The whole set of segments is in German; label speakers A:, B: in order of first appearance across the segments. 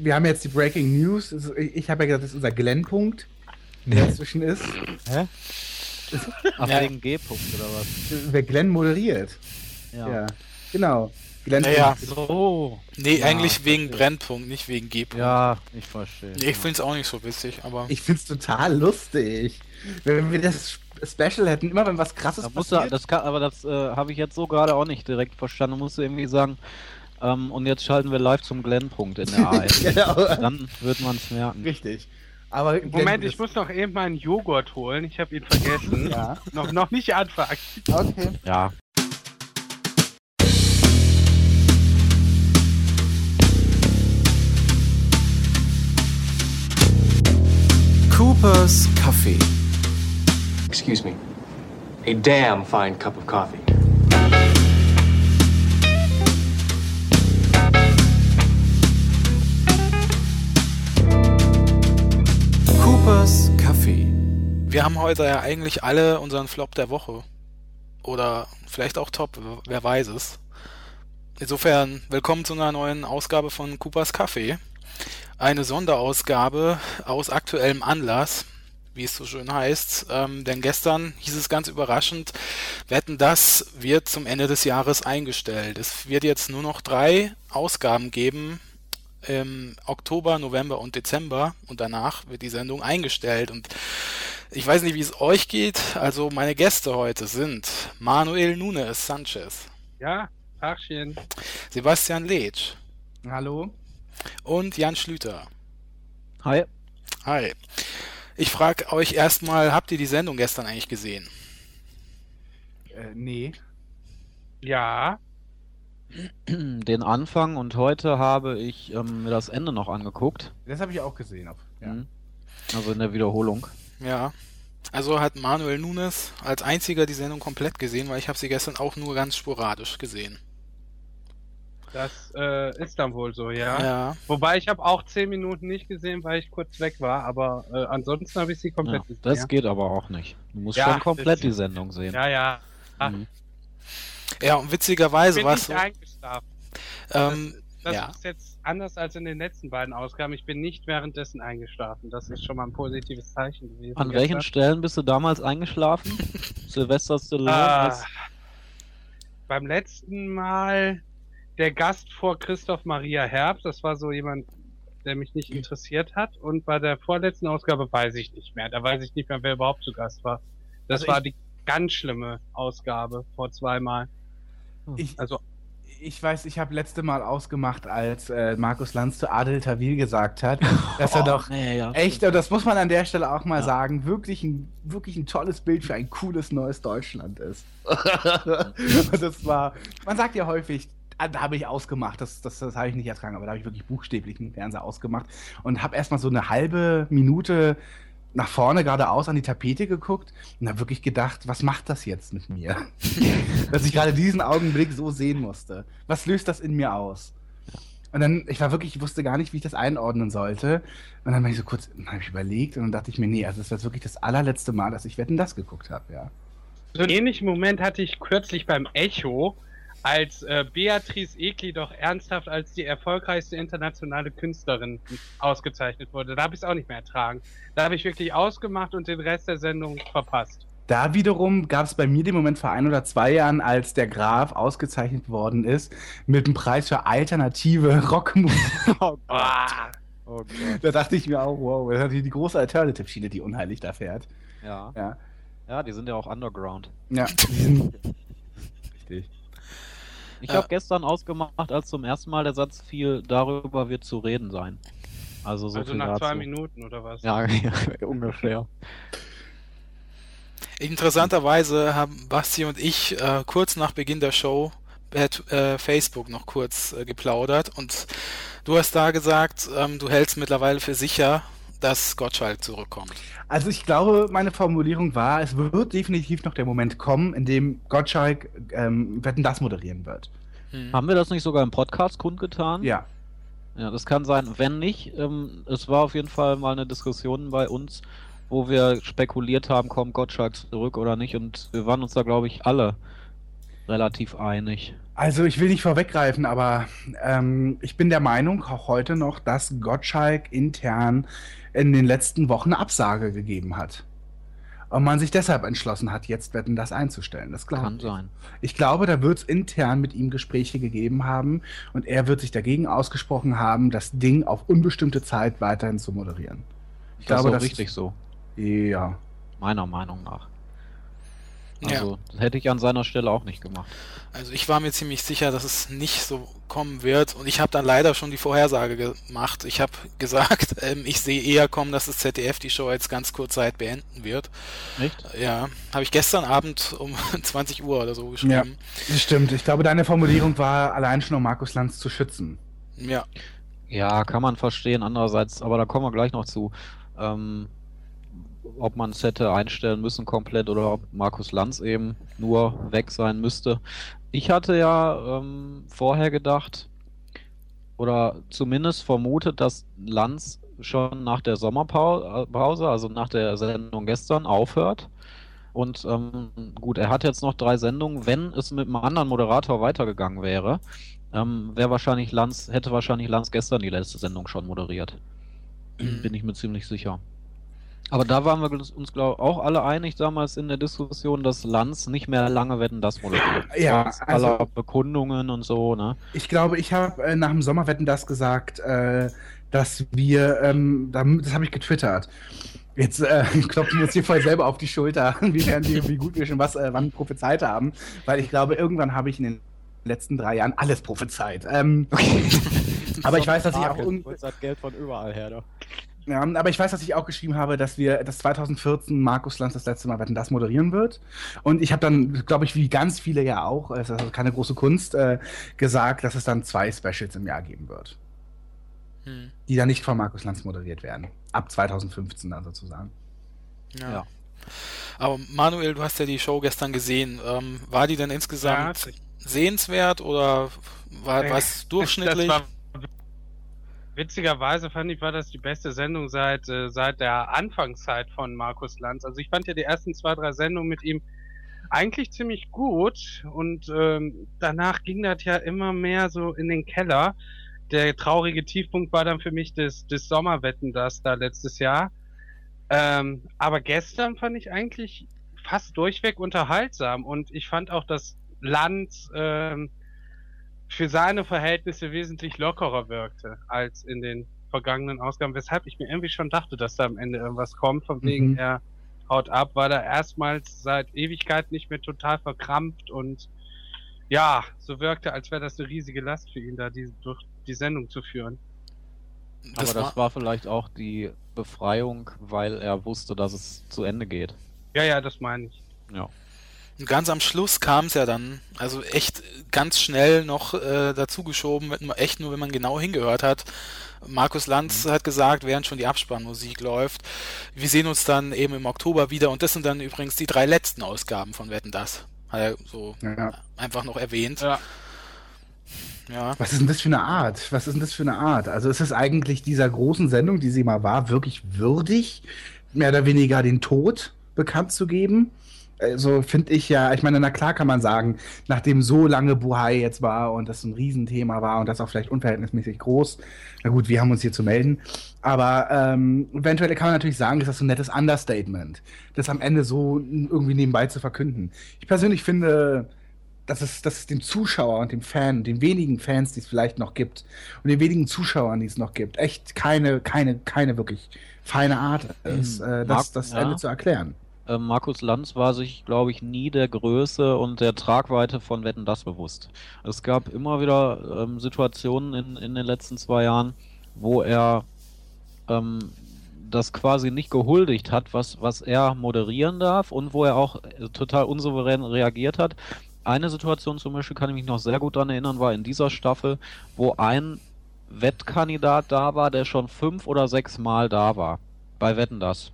A: wir haben jetzt die Breaking News. Ich habe ja gesagt, das ist unser Glenn-Punkt, der dazwischen ist.
B: Hä? Ach,
C: Ja.
B: wegen G-Punkt oder was?
A: Wer Glenn moderiert.
B: Ja.
A: Ja, genau. Glenn
C: Naja.
B: So.
C: Nee,
B: Ja,
C: eigentlich wegen
B: verstehe.
C: Brennpunkt, nicht wegen G-Punkt.
B: Ja, ich verstehe.
C: Nee, ich find's auch nicht so witzig, aber.
A: Ich find's total lustig. Wenn wir das Special hätten, immer wenn was krasses
B: Da musst du,
A: passiert.
B: das kann, aber das äh, habe ich jetzt so gerade auch nicht direkt verstanden. Du musst irgendwie sagen, ähm, und jetzt schalten wir live zum Glenn-Punkt in der ARD.
A: genau.
B: Dann wird man es merken.
A: Richtig. Aber
D: Moment, ich muss noch eben meinen Joghurt holen. Ich habe ihn vergessen.
A: Ja,
D: noch, noch nicht anfangen.
A: okay.
B: Ja.
E: Coopers Kaffee.
F: Excuse me. A damn fine cup of coffee.
E: Coopers Kaffee.
C: Wir haben heute ja eigentlich alle unseren Flop der Woche. Oder vielleicht auch Top, wer weiß es. Insofern, willkommen zu einer neuen Ausgabe von Coopers Kaffee. Eine Sonderausgabe aus aktuellem Anlass, wie es so schön heißt. Ähm, denn gestern hieß es ganz überraschend, Wetten, das wird zum Ende des Jahres eingestellt. Es wird jetzt nur noch drei Ausgaben geben im Oktober, November und Dezember und danach wird die Sendung eingestellt und ich weiß nicht, wie es euch geht. Also meine Gäste heute sind Manuel Nunes Sanchez,
D: Ja, Tagchen.
C: Sebastian Letsch
A: Hallo.
C: und Jan Schlüter.
B: Hi.
C: Hi. Ich frage euch erstmal, habt ihr die Sendung gestern eigentlich gesehen?
A: Äh, nee.
D: Ja,
B: Den Anfang und heute habe ich ähm, mir das Ende noch angeguckt.
A: Das habe ich auch gesehen. Auf, ja.
B: Mhm. Also in der Wiederholung.
C: Ja. Also hat Manuel Nunes als einziger die Sendung komplett gesehen, weil ich habe sie gestern auch nur ganz sporadisch gesehen.
D: das äh, ist dann wohl so, ja.
C: Ja.
D: Wobei ich habe auch zehn Minuten nicht gesehen, weil ich kurz weg war, aber äh, ansonsten habe ich sie komplett
B: Ja,
D: gesehen.
B: das
D: ja.
B: geht aber auch nicht. Du musst
D: Ja,
B: schon komplett die Sendung sehen.
D: ja, ja.
B: Mhm.
C: Ja, und
D: Ich
C: witzigerweise
D: bin
C: war es
D: nicht
C: so.
D: eingeschlafen.
C: Ähm,
D: Das
C: ja.
D: ist jetzt anders als in den letzten beiden Ausgaben. Ich bin nicht währenddessen eingeschlafen. Das ist schon mal ein positives Zeichen gewesen.
B: An welchen
D: gestern.
B: Stellen bist du damals eingeschlafen? Sylvester Stallone?
D: Ah, beim letzten Mal der Gast vor Christoph Maria Herbst, das war so jemand, der mich nicht interessiert hat. Und bei der vorletzten Ausgabe weiß ich nicht mehr. Da weiß ich nicht mehr, wer überhaupt zu Gast war. Das
A: Also
D: war die ganz schlimme Ausgabe vor zweimal.
A: Ich,
D: Also
A: ich weiß, ich habe letzte Mal ausgemacht, als äh, Markus Lanz zu Adel Tawil gesagt hat, dass er doch
B: Nee, ja,
A: echt, und das muss man an der Stelle auch mal
B: Ja.
A: sagen, wirklich ein, wirklich ein tolles Bild für ein cooles neues Deutschland ist. und das war, man sagt ja häufig, ah, da habe ich ausgemacht, das, das, das habe ich nicht ertragen, aber da habe ich wirklich buchstäblich den Fernseher ausgemacht und habe erstmal so eine halbe Minute nach vorne geradeaus an die Tapete geguckt und habe wirklich gedacht, was macht das jetzt mit mir? Dass ich gerade diesen Augenblick so sehen musste. Was löst das in mir aus? Und dann, ich war wirklich, ich wusste gar nicht, wie ich das einordnen sollte. Und dann habe ich so kurz, dann habe ich überlegt und dann dachte ich mir, nee, also das war jetzt wirklich das allerletzte Mal, dass ich Wetten das geguckt habe, ja.
D: so einen ähnlichen Moment hatte ich kürzlich beim Echo, als äh, Beatrice Egli doch ernsthaft als die erfolgreichste internationale Künstlerin ausgezeichnet wurde. Da habe ich es auch nicht mehr ertragen. Da habe ich wirklich ausgemacht und den Rest der Sendung verpasst.
A: Da wiederum gab es bei mir den Moment vor ein oder zwei Jahren, als der Graf ausgezeichnet worden ist mit dem Preis für alternative Rockmusik.
B: Oh
D: Ah,
B: Oh Gott.
A: da dachte ich mir auch, wow, das ist die große Alternative-Schiene, die unheilig da fährt.
B: Ja.
A: Ja,
B: ja, die sind ja auch underground.
A: ja.
B: Ich
C: Ja.
B: habe gestern ausgemacht, als zum ersten Mal der Satz fiel, darüber wird zu reden sein. Also so
D: also nach
B: dazu.
D: zwei Minuten oder was?
B: Ja, ungefähr.
C: Interessanterweise haben Basti und ich äh, kurz nach Beginn der Show per äh, Facebook noch kurz äh, geplaudert und du hast da gesagt, ähm, du hältst mittlerweile für sicher, dass Gottschalk zurückkommt.
A: Also ich glaube, meine Formulierung war, es wird definitiv noch der Moment kommen, in dem Gottschalk ähm, Wetten das moderieren wird.
C: Hm.
B: Haben wir das nicht sogar im Podcast kundgetan?
A: Ja.
B: Ja, das kann sein. Wenn nicht, ähm, es war auf jeden Fall mal eine Diskussion bei uns, wo wir spekuliert haben, kommt Gottschalk zurück oder nicht. Und wir waren uns da, glaube ich, alle relativ einig.
A: Also ich will nicht vorweggreifen, aber ähm, ich bin der Meinung auch heute noch, dass Gottschalk intern in den letzten Wochen eine Absage gegeben hat. Und man sich deshalb entschlossen hat, jetzt Wetten das einzustellen. Das glaube
B: Kann
A: ich.
B: sein.
A: Ich glaube, da wird es intern mit ihm Gespräche gegeben haben und er wird sich dagegen ausgesprochen haben, das Ding auf unbestimmte Zeit weiterhin zu moderieren. Ich
B: das
A: glaube,
B: ist auch
A: das
B: richtig so,
A: Ja.
B: meiner Meinung nach.
C: Ja.
B: Also, das hätte ich an seiner Stelle auch nicht gemacht.
C: Also ich war mir ziemlich sicher, dass es nicht so kommen wird und ich habe dann leider schon die Vorhersage gemacht. Ich habe gesagt, ähm, ich sehe eher kommen, dass das ZDF die Show jetzt ganz kurz Zeit beenden wird.
B: Echt?
C: Ja, habe ich gestern Abend um 20 Uhr oder so
A: Ja,
C: geschrieben.
A: das stimmt. Ich glaube, deine Formulierung war allein schon, um Markus Lanz zu schützen.
C: Ja.
B: Ja, kann man verstehen. Andererseits, aber da kommen wir gleich noch zu, ähm, ob man es hätte einstellen müssen komplett oder ob Markus Lanz eben nur weg sein müsste. Ich hatte ja ähm, vorher gedacht oder zumindest vermutet, dass Lanz schon nach der Sommerpause, also nach der Sendung gestern, aufhört. Und ähm, gut, er hat jetzt noch drei Sendungen. Wenn es mit einem anderen Moderator weitergegangen wäre, ähm, wäre wahrscheinlich Lanz, hätte wahrscheinlich Lanz gestern die letzte Sendung schon moderiert. Bin ich mir ziemlich sicher. Aber da waren wir uns, glaube auch alle einig damals in der Diskussion, dass Lanz nicht mehr lange wetten das moderiert.
A: Ja, also-
B: aller Bekundungen und so, ne?
A: Ich glaube, ich habe äh, nach dem Sommerwetten das gesagt, äh, dass wir, ähm, da- das habe ich getwittert. Jetzt äh, klopfen wir uns hier voll selber auf die Schulter, wie, wir, wie gut wir schon was äh, wann prophezeit haben, weil ich glaube, irgendwann habe ich in den letzten drei Jahren alles prophezeit. Ähm, aber ich weiß, dass ich auch
B: Geld von überall her, doch.
A: Ja, aber ich weiß, dass ich auch geschrieben habe, dass wir, dass 2014 Markus Lanz das letzte Mal Wetten das moderieren wird. Und ich habe dann, glaube ich, wie ganz viele ja auch, es ist also keine große Kunst, äh, gesagt, dass es dann zwei Specials im Jahr geben wird,
C: Hm.
A: die dann nicht von Markus Lanz moderiert werden. Ab 2015 dann sozusagen.
C: Ja.
B: Ja.
C: Aber Manuel, du hast ja die Show gestern gesehen. Ähm, war die denn insgesamt
D: Ja.
C: sehenswert oder war
D: Äh,
C: was durchschnittlich?
D: Das war, witzigerweise fand ich, war das die beste Sendung seit, äh, seit der Anfangszeit von Markus Lanz. Also ich fand ja die ersten zwei, drei Sendungen mit ihm eigentlich ziemlich gut und ähm, danach ging das ja immer mehr so in den Keller. Der traurige Tiefpunkt war dann für mich das, das Sommerwetten, das da letztes Jahr. Ähm, aber gestern fand ich eigentlich fast durchweg unterhaltsam und ich fand auch, dass Lanz ähm, für seine Verhältnisse wesentlich lockerer wirkte als in den vergangenen Ausgaben, weshalb ich mir irgendwie schon dachte, dass da am Ende irgendwas kommt, von wegen
A: Mhm.
D: er haut ab, weil er erstmals seit Ewigkeit nicht mehr total verkrampft und ja, so wirkte, als wäre das eine riesige Last für ihn, da die, durch die Sendung zu führen.
B: Aber das war vielleicht auch die Befreiung, weil er wusste, dass es zu Ende geht.
D: Ja, ja, das meine ich.
B: Ja.
C: Und ganz am Schluss kam es ja dann, also echt ganz schnell noch äh, dazugeschoben, echt nur, wenn man genau hingehört hat. Markus Lanz hat gesagt, während schon die Abspannmusik läuft, wir sehen uns dann eben im Oktober wieder und das sind dann übrigens die drei letzten Ausgaben von Wetten das. Hat er so
A: Ja.
C: einfach noch erwähnt.
D: Ja.
C: Ja.
A: Was ist denn das für eine Art? Was ist denn das für eine Art? Also ist es eigentlich dieser großen Sendung, die sie mal war, wirklich würdig, mehr oder weniger den Tod bekannt zu geben? Also finde ich ja, ich meine, na klar kann man sagen, nachdem so lange Buhai jetzt war und das ein Riesenthema war und das auch vielleicht unverhältnismäßig groß, na gut, wir haben uns hier zu melden, aber ähm, eventuell kann man natürlich sagen, ist das so ein nettes Understatement, das am Ende so irgendwie nebenbei zu verkünden. Ich persönlich finde, dass es, dass es dem Zuschauer und dem Fan, den wenigen Fans, die es vielleicht noch gibt, und den wenigen Zuschauern, die es noch gibt, echt keine, keine, keine wirklich feine Art ist, äh, das, das
B: ja.
A: Ende zu erklären.
B: Äh, Markus Lanz war sich, glaube ich, nie der Größe und der Tragweite von Wetten das bewusst. Es gab immer wieder ähm, Situationen in, in den letzten zwei Jahren, wo er ähm, das quasi nicht gehuldigt hat, was, was er moderieren darf und wo er auch äh, total unsouverän reagiert hat. Eine Situation zum Beispiel kann ich mich noch sehr gut daran erinnern, war in dieser Staffel, wo ein Wettkandidat da war, der schon fünf oder sechs Mal da war. Bei Wetten das.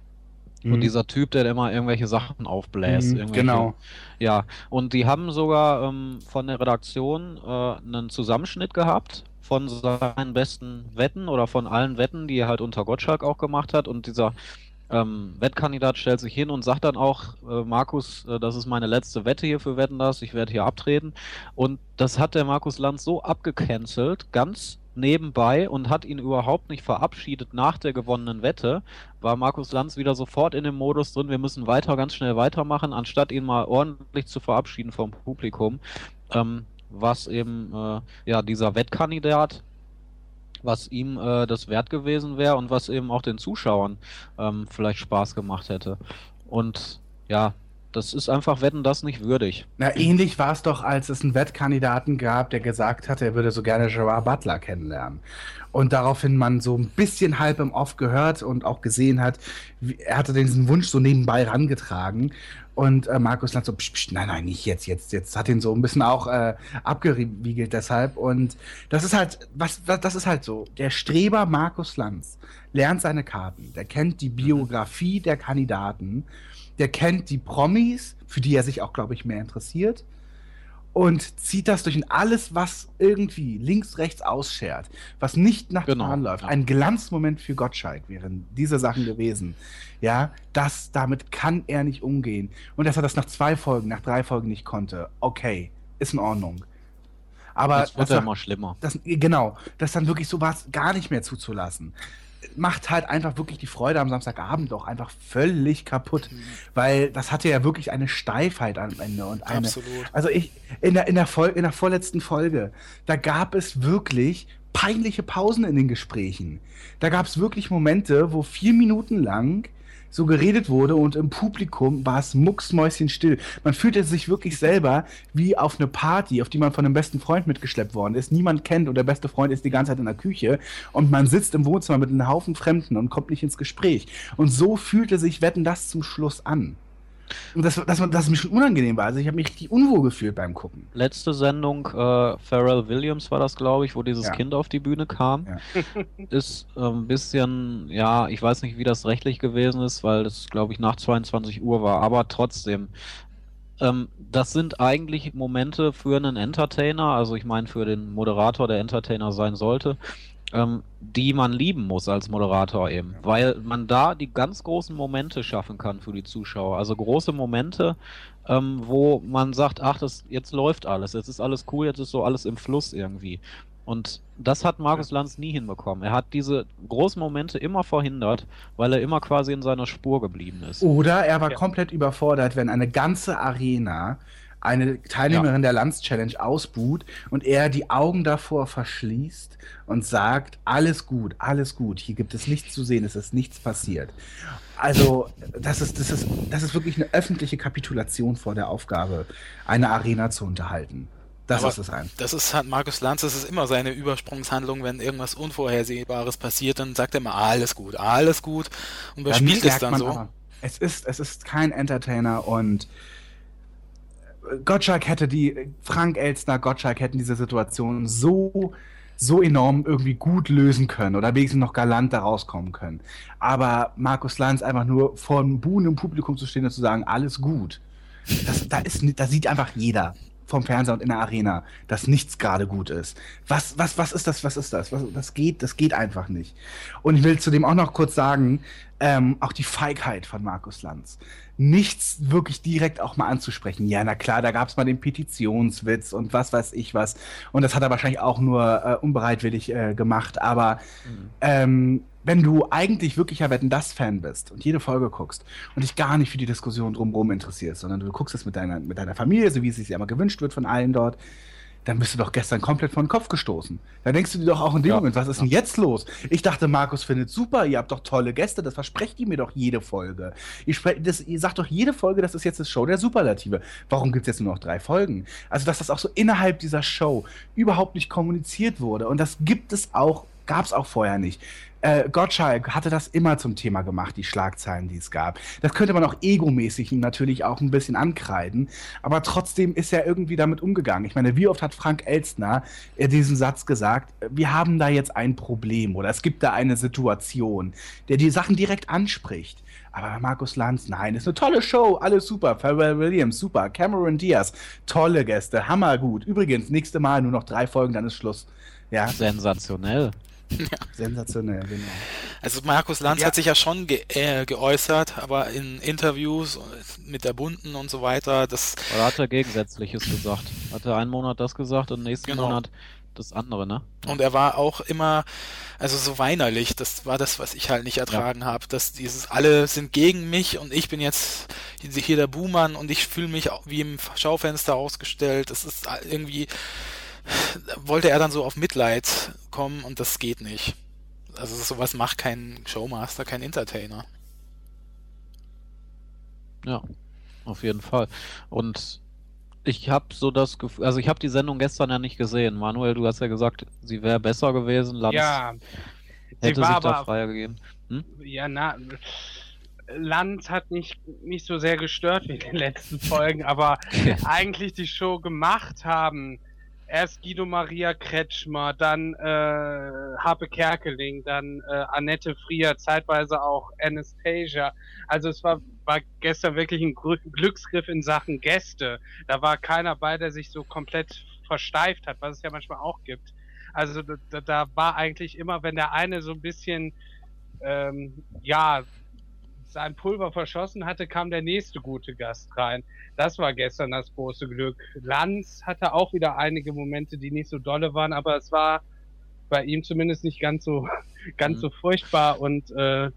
B: Und
A: Mhm.
B: dieser Typ, der immer irgendwelche Sachen aufbläst.
A: Mhm,
B: irgendwelche-
A: genau.
B: Ja, und die haben sogar ähm, von der Redaktion äh, einen Zusammenschnitt gehabt von seinen besten Wetten oder von allen Wetten, die er halt unter Gottschalk auch gemacht hat. Und dieser Ähm, Wettkandidat stellt sich hin und sagt dann auch, äh, Markus, äh, das ist meine letzte Wette hier für Wetten das, ich werde hier abtreten. Und das hat der Markus Lanz so abgecancelt, ganz nebenbei und hat ihn überhaupt nicht verabschiedet nach der gewonnenen Wette, war Markus Lanz wieder sofort in dem Modus drin, wir müssen weiter, ganz schnell weitermachen, anstatt ihn mal ordentlich zu verabschieden vom Publikum. Ähm, was eben äh, ja dieser Wettkandidat was ihm äh, das wert gewesen wäre und was eben auch den Zuschauern ähm, vielleicht Spaß gemacht hätte. Und ja, das ist einfach Wetten das nicht würdig.
A: Na, ähnlich war es doch, als es einen Wettkandidaten gab, der gesagt hatte, er würde so gerne Gerard Butler kennenlernen. Und daraufhin man so ein bisschen halb im Off gehört und auch gesehen hat, wie, er hatte diesen Wunsch so nebenbei rangetragen. Und äh, Markus Lanz so, psch, psch, nein, nein, nicht jetzt, jetzt, jetzt hat ihn so ein bisschen auch äh, abgewiegelt deshalb. Und das ist halt, was, was, das ist halt so. Der Streber Markus Lanz lernt seine Karten. Der kennt die Biografie der Kandidaten. Der kennt die Promis, für die er sich auch, glaube ich, mehr interessiert. Und zieht das durch alles, was irgendwie links, rechts ausschert, was nicht nach
B: Genau,
A: Plan läuft.
B: ja.
A: Ein Glanzmoment für Gottschalk wären diese Sachen gewesen. Ja, das, damit kann er nicht umgehen. Und dass er das nach zwei Folgen, nach drei Folgen nicht konnte, okay, ist in Ordnung. Aber
B: das wird ja immer schlimmer.
A: das, genau, das dann wirklich sowas gar nicht mehr zuzulassen, macht halt einfach wirklich die Freude am Samstagabend doch einfach völlig kaputt. Weil das hatte ja wirklich eine Steifheit am Ende und eine.
C: Absolut.
A: Also ich, in der, in der, Fol in der vorletzten Folge, da gab es wirklich peinliche Pausen in den Gesprächen. Da gab es wirklich Momente, wo vier Minuten lang so geredet wurde und im Publikum war es mucksmäuschenstill. Man fühlte sich wirklich selber wie auf eine Party, auf die man von einem besten Freund mitgeschleppt worden ist. Niemand kennt und der beste Freund ist die ganze Zeit in der Küche und man sitzt im Wohnzimmer mit einem Haufen Fremden und kommt nicht ins Gespräch. Und so fühlte sich Wetten das zum Schluss an. Und das, das, das mir schon unangenehm war. Also ich habe mich richtig unwohl gefühlt beim Gucken.
B: Letzte Sendung, äh, Pharrell Williams war das, glaube ich, wo dieses
A: Ja.
B: Kind auf die Bühne kam.
A: Ja.
B: Ist äh, ein bisschen, ja, ich weiß nicht, wie das rechtlich gewesen ist, weil das, glaube ich, nach 22 Uhr war, aber trotzdem. Ähm, das sind eigentlich Momente für einen Entertainer, also ich meine für den Moderator, der Entertainer sein sollte, ähm, die man lieben muss als Moderator eben, weil man da die ganz großen Momente schaffen kann für die Zuschauer. Also große Momente, ähm, wo man sagt, ach, das, jetzt läuft alles, jetzt ist alles cool, jetzt ist so alles im Fluss irgendwie. Und das hat Markus Lanz nie hinbekommen. Er hat diese großen Momente immer verhindert, weil er immer quasi in seiner Spur geblieben ist.
A: Oder er war
D: Ja.
A: komplett überfordert, wenn eine ganze Arena eine Teilnehmerin der Lanz-Challenge ausbuht und er die Augen davor verschließt und sagt, alles gut, alles gut, hier gibt es nichts zu sehen, es ist nichts passiert. Also, das ist, das ist, das ist wirklich eine öffentliche Kapitulation vor der Aufgabe, eine Arena zu unterhalten. Das
C: Aber
A: ist es ein.
C: Das ist halt Markus Lanz, das ist immer seine Übersprungshandlung, wenn irgendwas Unvorhersehbares passiert, dann sagt er immer alles gut, alles gut und
A: Ja,
C: überspielt es dann so.
A: aber. Es ist, es ist kein Entertainer und Gottschalk hätte die, Frank Elstner, Gottschalk hätten diese Situation so, so enorm irgendwie gut lösen können oder wenigstens noch galant da rauskommen können. Aber Markus Lanz einfach nur vor einem buhenden Publikum zu stehen und zu sagen, alles gut. Das, da, ist, da sieht einfach jeder vom Fernseher und in der Arena, dass nichts gerade gut ist. Was, was, was ist das? Was ist das? Was, das geht, das geht einfach nicht. Und ich will zudem auch noch kurz sagen, ähm, auch die Feigheit von Markus Lanz. Nichts wirklich direkt auch mal anzusprechen. Ja, na klar, da gab es mal den Petitionswitz und was weiß ich was. Und das hat er wahrscheinlich auch nur äh, unbereitwillig äh, gemacht. Aber ähm, wenn du eigentlich wirklicher Wetten das Fan bist und jede Folge guckst und dich gar nicht für die Diskussion drumherum interessierst, sondern du guckst es mit deiner, mit deiner Familie, so wie es sich ja immer gewünscht wird von allen dort, dann bist du doch gestern komplett vor den Kopf gestoßen. Da denkst du dir doch auch in dem
B: Ja.
A: Moment, was ist denn jetzt los? Ich dachte, Markus findet super, ihr habt doch tolle Gäste, das versprecht ihr mir doch jede Folge. Ihr, das, ihr sagt doch jede Folge, das ist jetzt das Show der Superlative. Warum gibt es jetzt nur noch drei Folgen? Also, dass das auch so innerhalb dieser Show überhaupt nicht kommuniziert wurde. Und das gibt es auch, gab es auch vorher nicht. Äh, Gottschalk hatte das immer zum Thema gemacht, die Schlagzeilen, die es gab. Das könnte man auch egomäßig ihm natürlich auch ein bisschen ankreiden, aber trotzdem ist er irgendwie damit umgegangen. Ich meine, wie oft hat Frank Elstner äh, diesen Satz gesagt, äh, wir haben da jetzt ein Problem oder es gibt da eine Situation, der die Sachen direkt anspricht. Aber Markus Lanz, nein, ist eine tolle Show, alles super. Pharrell Williams, super. Cameron Diaz, tolle Gäste, hammergut. Übrigens, nächste Mal nur noch drei Folgen, dann ist Schluss. Ja,
B: Sensationell.
A: sensationell, genau.
C: Also Markus Lanz
A: Ja.
C: hat sich ja schon ge äh, geäußert, aber in Interviews mit der Bunden und so weiter, das
B: Oder hat er Gegensätzliches gesagt? Hat er einen Monat das gesagt und nächsten
C: Genau.
B: Monat das andere, ne?
C: und er war auch immer, also so weinerlich, das war das, was ich halt nicht ertragen habe, dass dieses alle sind gegen mich und ich bin jetzt hier der Buhmann und ich fühle mich wie im Schaufenster ausgestellt. Das ist irgendwie, wollte er dann so auf Mitleid kommen und das geht nicht. Also sowas macht kein Showmaster, kein Entertainer.
B: Ja, auf jeden Fall. Und ich habe so das Gefühl, also ich habe die Sendung gestern ja nicht gesehen. Manuel, du hast ja gesagt, sie wäre besser gewesen. Lanz
D: Ja, sie
B: hätte
D: war
B: sich da freier gegeben. Hm?
D: Ja, na, Lanz hat nicht, nicht so sehr gestört wie in den letzten Folgen, aber eigentlich die Show gemacht haben. Erst Guido Maria Kretschmer, dann äh, Harpe Kerkeling, dann äh, Annette Frier, zeitweise auch Anastasia. Also es war, war gestern wirklich ein Glücksgriff in Sachen Gäste. Da war keiner bei, der sich so komplett versteift hat, was es ja manchmal auch gibt. Also da, da- da war eigentlich immer, wenn der eine so ein bisschen ähm, ja, sein Pulver verschossen hatte, kam der nächste gute Gast rein. Das war gestern das große Glück. Lanz hatte auch wieder einige Momente, die nicht so dolle waren, aber es war bei ihm zumindest nicht ganz so, ganz
B: Mhm.
D: so furchtbar und äh, tr-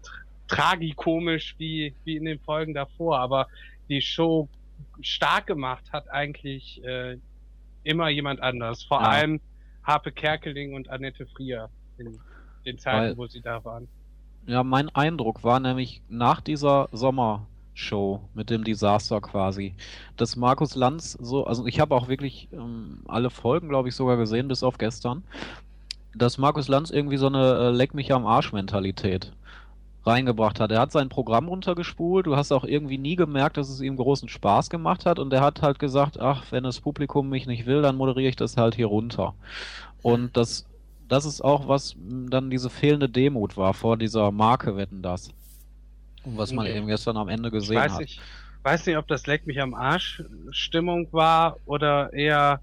D: tragikomisch wie, wie in den Folgen davor. Aber die Show stark gemacht hat eigentlich äh, immer jemand anders. Vor
B: Ja.
D: allem Harpe Kerkeling und Annette Frier in den Zeiten,
B: Weil-
D: wo sie da waren.
B: Ja, mein Eindruck war nämlich nach dieser Sommershow mit dem Desaster quasi, dass Markus Lanz so, also ich habe auch wirklich ähm, alle Folgen, glaube ich, sogar gesehen, bis auf gestern, dass Markus Lanz irgendwie so eine äh, Leck mich am Arsch-Mentalität reingebracht hat. Er hat sein Programm runtergespult, du hast auch irgendwie nie gemerkt, dass es ihm großen Spaß gemacht hat und er hat halt gesagt, ach, wenn das Publikum mich nicht will, dann moderiere ich das halt hier runter. Und das das ist auch, was dann diese fehlende Demut war vor dieser Marke Wetten das. Und was man
D: Okay.
B: eben gestern am Ende
D: Ich
B: gesehen
D: weiß
B: hat.
D: nicht, weiß nicht, ob das Leck mich am Arsch Stimmung war oder eher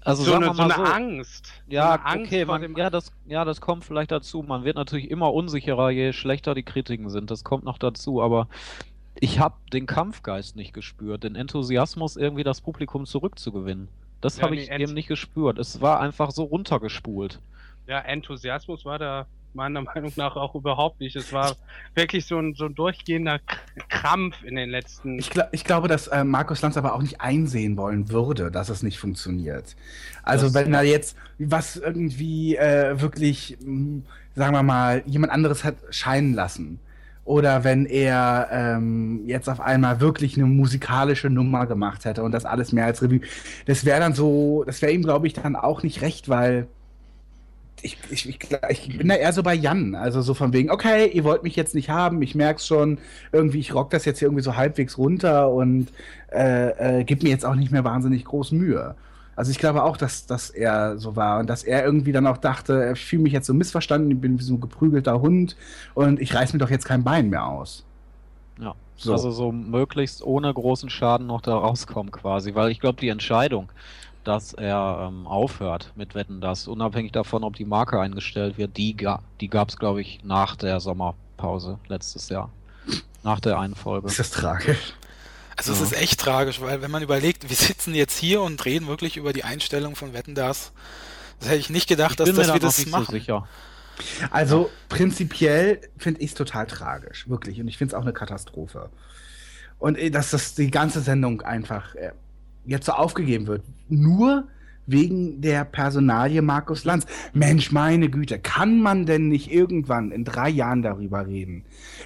B: Also
D: so,
B: sagen
D: eine,
B: wir
D: so
B: mal
D: eine
B: so,
D: Angst.
B: ja,
D: so eine Angst
B: okay, man, ja, das, ja, das kommt vielleicht dazu. Man wird natürlich immer unsicherer, je schlechter die Kritiken sind. Das kommt noch dazu, aber ich habe den Kampfgeist nicht gespürt, den Enthusiasmus, irgendwie das Publikum zurückzugewinnen. Das
D: Ja,
B: habe
D: nee,
B: ich eben nicht gespürt. Es war einfach so runtergespult.
D: Ja, Enthusiasmus war da meiner Meinung nach auch überhaupt nicht. Es war wirklich so ein, so ein durchgehender Krampf in den letzten.
A: Ich, gla- ich glaube, dass äh, Markus Lanz aber auch nicht einsehen wollen würde, dass es nicht funktioniert. Also
B: Das-
A: wenn er jetzt was irgendwie äh, wirklich, mh, sagen wir mal, jemand anderes hat scheinen lassen. Oder wenn er ähm, jetzt auf einmal wirklich eine musikalische Nummer gemacht hätte und das alles mehr als Revue. Das wäre dann so, das wäre ihm, glaube ich, dann auch nicht recht, weil ich, ich, ich, ich bin da eher so bei Jan. Also so von wegen, okay, ihr wollt mich jetzt nicht haben, ich merk's schon, irgendwie, ich rock das jetzt hier irgendwie so halbwegs runter und äh, äh, gib mir jetzt auch nicht mehr wahnsinnig groß Mühe. Also ich glaube auch, dass, dass er so war und dass er irgendwie dann auch dachte, ich fühle mich jetzt so missverstanden, ich bin wie so ein geprügelter Hund und ich reiß mir doch jetzt kein Bein mehr aus.
B: Ja.
A: So.
B: Also so möglichst ohne großen Schaden noch da rauskommen quasi, weil ich glaube, die Entscheidung, dass er ähm, aufhört mit Wetten das, unabhängig davon, ob die Marke eingestellt wird, die, ga die gab es, glaube ich, nach der Sommerpause letztes Jahr. Nach der einen Folge.
A: Ist das tragisch?
C: Also es
B: Ja.
C: ist echt tragisch, weil wenn man überlegt, wir sitzen jetzt hier und reden wirklich über die Einstellung von Wetten das. Das hätte ich nicht gedacht,
B: Ich
C: dass, dass
B: da
C: wir das
B: nicht
C: machen.
B: so sicher.
A: Also prinzipiell finde ich es total tragisch, wirklich. Und ich finde es auch eine Katastrophe. Und äh, dass das die ganze Sendung einfach äh, jetzt so aufgegeben wird. Nur wegen der Personalie Markus Lanz. Mensch, meine Güte, kann man denn nicht irgendwann in drei Jahren darüber reden?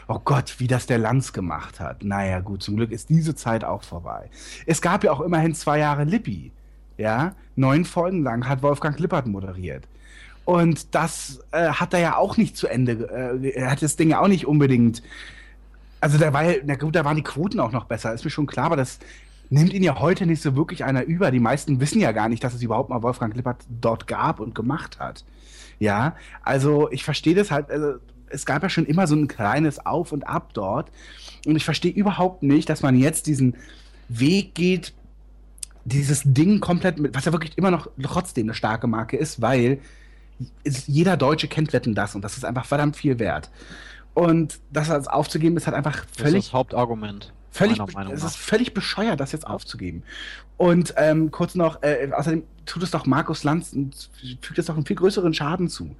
A: Oh Gott, wie das der Lanz gemacht hat. Naja, gut, zum Glück ist diese Zeit auch vorbei. Es gab ja auch immerhin zwei Jahre Lippi. Ja, neun Folgen lang hat Wolfgang Lippert moderiert. Und das äh, hat er ja auch nicht zu Ende. Äh, er hat das Ding ja auch nicht unbedingt. Also da war ja, na gut, da waren die Quoten auch noch besser, ist mir schon klar, aber das nimmt ihn ja heute nicht so wirklich einer über. Die meisten wissen ja gar nicht, dass es überhaupt mal Wolfgang Lippert dort gab und gemacht hat. Ja, also ich verstehe das halt, also es gab ja schon immer so ein kleines Auf und Ab dort. Und ich verstehe überhaupt nicht, dass man jetzt diesen Weg geht, dieses Ding komplett mit, was ja wirklich immer noch trotzdem eine starke Marke ist, weil jeder Deutsche kennt Wetten das und das ist einfach verdammt viel wert. Und das als aufzugeben ist halt einfach
B: Das ist
A: völlig
B: das Hauptargument.
A: Völlig, es ist völlig bescheuert, das jetzt aufzugeben. Und ähm, kurz noch, äh, außerdem tut es doch Markus Lanz und fügt es doch einen viel größeren Schaden zu.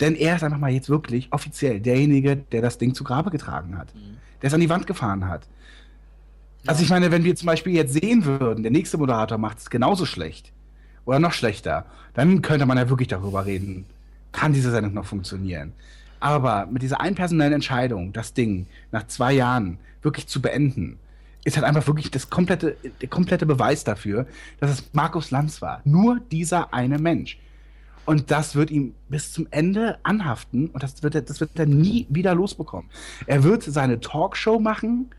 A: Denn er ist einfach mal jetzt wirklich offiziell derjenige, der das Ding zu Grabe getragen hat.
B: Mhm.
A: Der es an die Wand gefahren hat. Also ich meine, wenn wir zum Beispiel jetzt sehen würden, der nächste Moderator macht es genauso schlecht oder noch schlechter, dann könnte man ja wirklich darüber reden, kann diese Sendung noch funktionieren. Aber mit dieser einpersonellen Entscheidung, das Ding nach zwei Jahren wirklich zu beenden, ist halt einfach wirklich das komplette, der komplette Beweis dafür, dass es Markus Lanz war. Nur dieser eine Mensch. Und das wird ihm bis zum Ende anhaften und das wird er, das wird er nie wieder losbekommen. Er wird seine Talkshow machen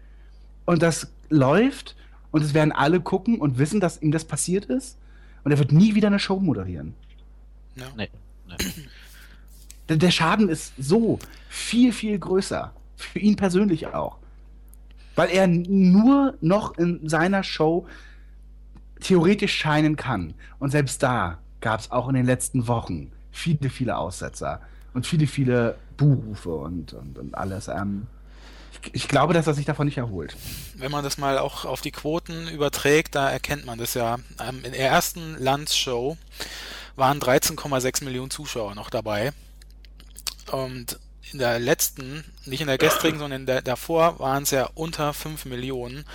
A: und das läuft und es werden alle gucken und wissen, dass ihm das passiert ist und er wird nie wieder eine Show moderieren.
C: Ja.
B: Nee, nee.
A: Der, der Schaden ist so viel, viel größer. Für ihn persönlich auch. Weil er nur noch in seiner Show theoretisch scheinen kann. Und selbst da gab es auch in den letzten Wochen viele, viele Aussetzer und viele, viele Buhrufe und, und, und alles. Ähm, ich, glaube, dass er sich davon nicht erholt.
C: Wenn man das mal auch auf die Quoten überträgt, da erkennt man das ja. Ähm, in der ersten Landshow waren 13,6 Millionen Zuschauer noch dabei. Und in der letzten, nicht in der gestrigen, sondern in der davor, waren es ja unter 5 Millionen.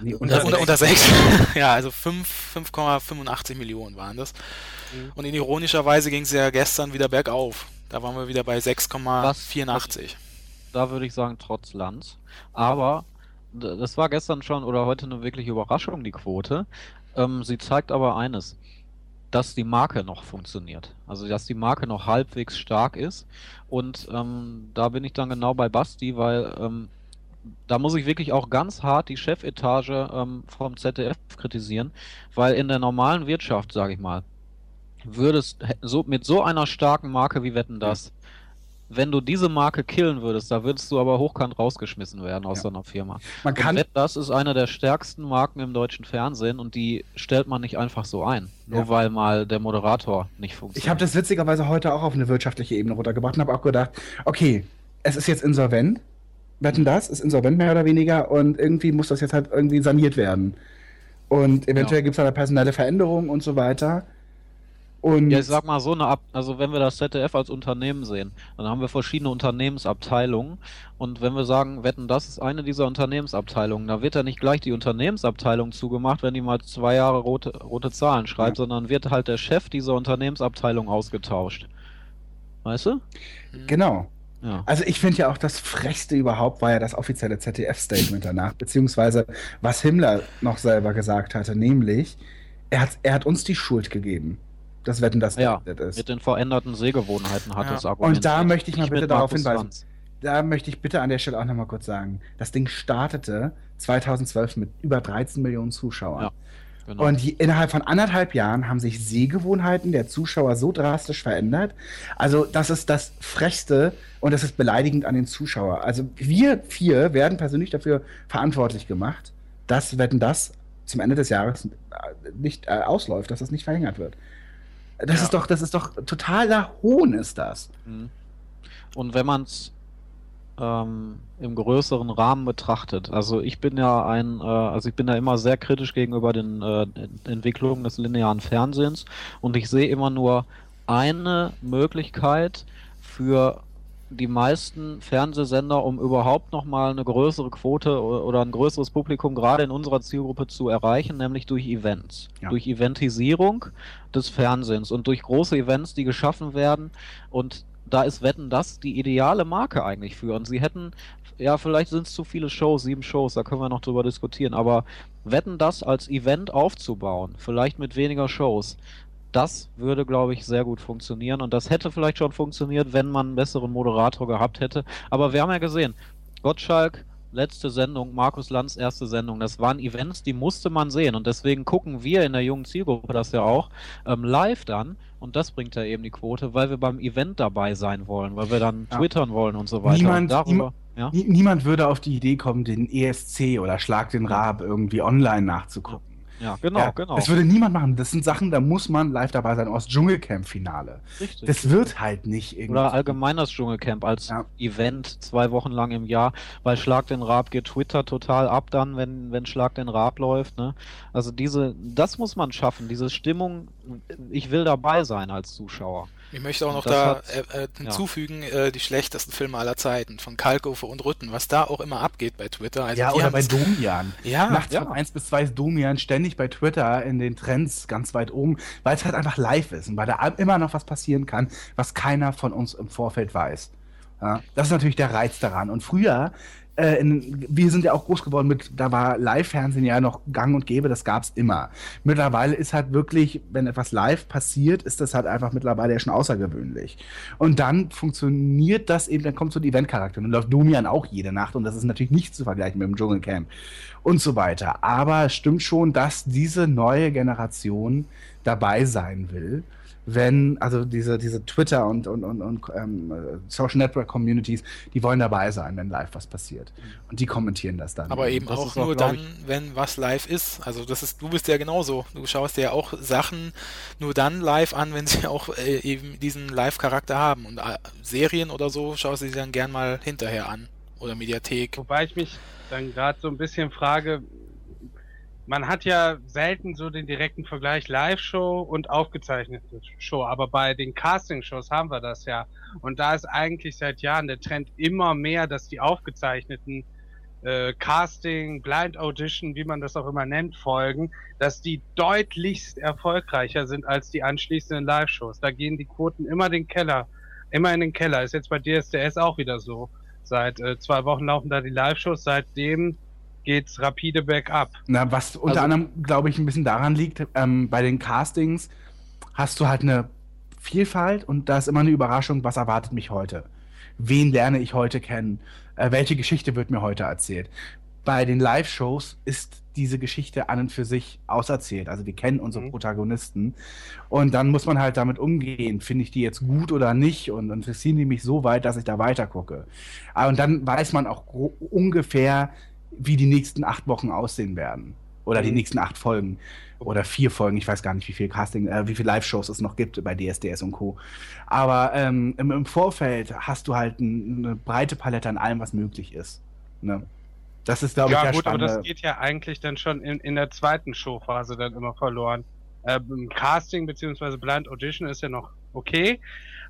A: Nee,
C: Unter, unter, unter 6. ja, also 5 5,85 Millionen waren das. Und in ironischer Weise ging es ja gestern wieder bergauf. Da waren wir wieder bei 6,84.
B: Da würde ich sagen, trotz Lanz. Aber das war gestern schon oder heute eine wirkliche Überraschung, die Quote. Ähm, sie zeigt aber eines, dass die Marke noch funktioniert. Also, dass die Marke noch halbwegs stark ist. Und ähm, da bin ich dann genau bei Basti, weil ähm, da muss ich wirklich auch ganz hart die Chefetage ähm, vom ZDF kritisieren, weil in der normalen Wirtschaft, sage ich mal, würdest so mit so einer starken Marke wie Wetten das, wenn du diese Marke killen würdest, da würdest du aber hochkant rausgeschmissen werden aus
A: Ja.
B: so einer Firma.
A: Man
B: Und
A: kann,
B: Wetten das ist eine der stärksten Marken im deutschen Fernsehen und die stellt man nicht einfach so ein, nur
A: Ja.
B: weil mal der Moderator nicht funktioniert.
A: Ich habe das witzigerweise heute auch auf eine wirtschaftliche Ebene runtergebracht und habe auch gedacht, okay, es ist jetzt insolvent. Wetten das ist insolvent mehr oder weniger und irgendwie muss das jetzt halt irgendwie saniert werden. Und eventuell
B: Ja.
A: gibt es eine personelle Veränderung und so weiter. Und
B: Ja, ich sag mal so eine Ab also wenn wir das ZDF als Unternehmen sehen, dann haben wir verschiedene Unternehmensabteilungen und wenn wir sagen, wetten, das ist eine dieser Unternehmensabteilungen, da wird ja nicht gleich die Unternehmensabteilung zugemacht, wenn die mal zwei Jahre rote, rote Zahlen schreibt,
A: Ja.
B: sondern wird halt der Chef dieser Unternehmensabteilung ausgetauscht. Weißt du?
A: genau.
B: Ja.
A: Also ich finde ja auch das Frechste überhaupt war ja das offizielle ZDF-Statement danach, beziehungsweise was Himmler noch selber gesagt hatte, nämlich er hat, er hat uns die Schuld gegeben. Das Wetten, das
B: Ja,
A: ist.
B: Mit den veränderten Sehgewohnheiten hat
C: Ja.
B: das Argument.
A: Und da möchte ich mal bitte darauf
B: Markus
A: hinweisen.
B: Lanz.
A: Da möchte ich bitte an der Stelle auch nochmal kurz sagen, das Ding startete 2012 mit über 13 Millionen Zuschauern.
B: Ja, Genau.
A: Und die, innerhalb von anderthalb Jahren haben sich Sehgewohnheiten der Zuschauer so drastisch verändert. Also das ist das Frechste und das ist beleidigend an den Zuschauer. Also wir vier werden persönlich dafür verantwortlich gemacht, dass, wenn das zum Ende des Jahres äh, nicht äh, ausläuft, dass das nicht verlängert wird. Das
C: Ja.
A: ist doch, das ist doch totaler Hohn, ist das.
B: Mhm. Und wenn man es ähm, im größeren Rahmen betrachtet, also ich bin ja ein, äh, also ich bin da immer sehr kritisch gegenüber den äh, Entwicklungen des linearen Fernsehens und ich sehe immer nur eine Möglichkeit für die meisten Fernsehsender, um überhaupt nochmal eine größere Quote oder ein größeres Publikum gerade in unserer Zielgruppe zu erreichen, nämlich durch Events.
A: Ja.
B: Durch Eventisierung des Fernsehens und durch große Events, die geschaffen werden. Und da ist Wetten das die ideale Marke eigentlich für. Und sie hätten, ja, vielleicht sind es zu viele Shows, sieben Shows, da können wir noch drüber diskutieren, aber Wetten das als Event aufzubauen, vielleicht mit weniger Shows, das würde, glaube ich, sehr gut funktionieren. Und das hätte vielleicht schon funktioniert, wenn man einen besseren Moderator gehabt hätte. Aber wir haben ja gesehen, Gottschalk, letzte Sendung, Markus Lanz, erste Sendung, das waren Events, die musste man sehen. Und deswegen gucken wir in der jungen Zielgruppe das ja auch ähm, live dann. Und das bringt ja eben die Quote, weil wir beim Event dabei sein wollen, weil wir dann
A: Ja.
B: twittern wollen und so weiter.
A: Niemand-
B: darüber, ja?
A: Nie- Niemand würde auf die Idee kommen, den ESC oder Schlag den Raab irgendwie online nachzugucken.
B: Ja, genau,
A: ja,
B: genau.
A: Das würde niemand machen. Das sind Sachen, da muss man live dabei sein aus Dschungelcamp-Finale.
B: Richtig.
A: Das wird halt nicht irgendwie.
B: Oder allgemein das Dschungelcamp als
A: Ja.
B: Event zwei Wochen lang im Jahr. Bei Schlag den Raab geht Twitter total ab dann, wenn, wenn Schlag den Raab läuft. Ne? Also diese, das muss man schaffen, diese Stimmung, ich will dabei sein als Zuschauer.
C: Ich möchte auch noch da
B: hat-
C: äh, äh, hinzufügen, äh, die schlechtesten Filme aller Zeiten von Kalkofe und Rütten, was da auch immer abgeht bei Twitter. Also
A: ja,
C: die
A: oder bei Domian.
C: Ja,
A: Nachts
B: ja.
A: von 1 bis 2 ist Domian ständig bei Twitter in den Trends ganz weit oben, weil es halt einfach live ist und weil da immer noch was passieren kann, was keiner von uns im Vorfeld weiß. Ja, das ist natürlich der Reiz daran. Und früher, äh, in, wir sind ja auch groß geworden mit, da war Live-Fernsehen ja noch gang und gäbe, das gab's immer. Mittlerweile ist halt wirklich, wenn etwas live passiert, ist das halt einfach mittlerweile ja schon außergewöhnlich. Und dann funktioniert das eben, dann kommt so ein Event-Charakter. Und dann läuft Domian auch jede Nacht und das ist natürlich nicht zu vergleichen mit dem Dschungelcamp und so weiter. Aber es stimmt schon, dass diese neue Generation dabei sein will, wenn, also diese, diese Twitter und, und, und, und ähm, äh, Social Network Communities, die wollen dabei sein, wenn live was passiert. Und die kommentieren das dann.
C: Aber eben auch
B: auch,
C: nur
B: glaub
C: dann, wenn was live ist. Also das ist, du bist ja genauso. Du schaust dir ja auch Sachen nur dann live an, wenn sie auch äh, eben diesen Live-Charakter haben. Und äh, Serien oder so schaust du sie dann gern mal hinterher an. Oder Mediathek.
D: Wobei ich mich dann gerade so ein bisschen frage, man hat ja selten so den direkten Vergleich Live-Show und aufgezeichnete Show, aber bei den Casting-Shows haben wir das ja. Und da ist eigentlich seit Jahren der Trend immer mehr, dass die aufgezeichneten äh, Casting, Blind Audition, wie man das auch immer nennt, Folgen, dass die deutlichst erfolgreicher sind als die anschließenden Live-Shows. Da gehen die Quoten immer den Keller, immer in den Keller. Ist jetzt bei DSDS auch wieder so. Seit äh, zwei Wochen laufen da die Live-Shows, seitdem geht's rapide bergab.
A: Na, was unter
B: Also-
A: anderem, glaube ich, ein bisschen daran liegt, ähm, bei den Castings hast du halt eine Vielfalt und da ist immer eine Überraschung, was erwartet mich heute? Wen lerne ich heute kennen? Äh, welche Geschichte wird mir heute erzählt? Bei den Live-Shows ist diese Geschichte an und für sich auserzählt. Also wir kennen unsere
D: Mhm.
A: Protagonisten und dann muss man halt damit umgehen. Finde ich die jetzt gut oder nicht? Und dann interessieren die mich so weit, dass ich da weiter gucke. Ah, Und dann weiß man auch ungefähr, wie die nächsten acht Wochen aussehen werden. Oder die
D: Mhm.
A: nächsten acht Folgen. Oder vier Folgen. Ich weiß gar nicht, wie viel Casting, äh, wie viele Live-Shows es noch gibt bei DSDS und Co. Aber ähm, im, im Vorfeld hast du halt ein, eine breite Palette an allem, was möglich ist. Ne? Das ist, glaube ich,
D: ja gut, aber das
A: spannende-
D: geht ja eigentlich dann schon in, in der zweiten Showphase dann immer verloren. Ähm, Casting beziehungsweise Blind Audition ist ja noch okay,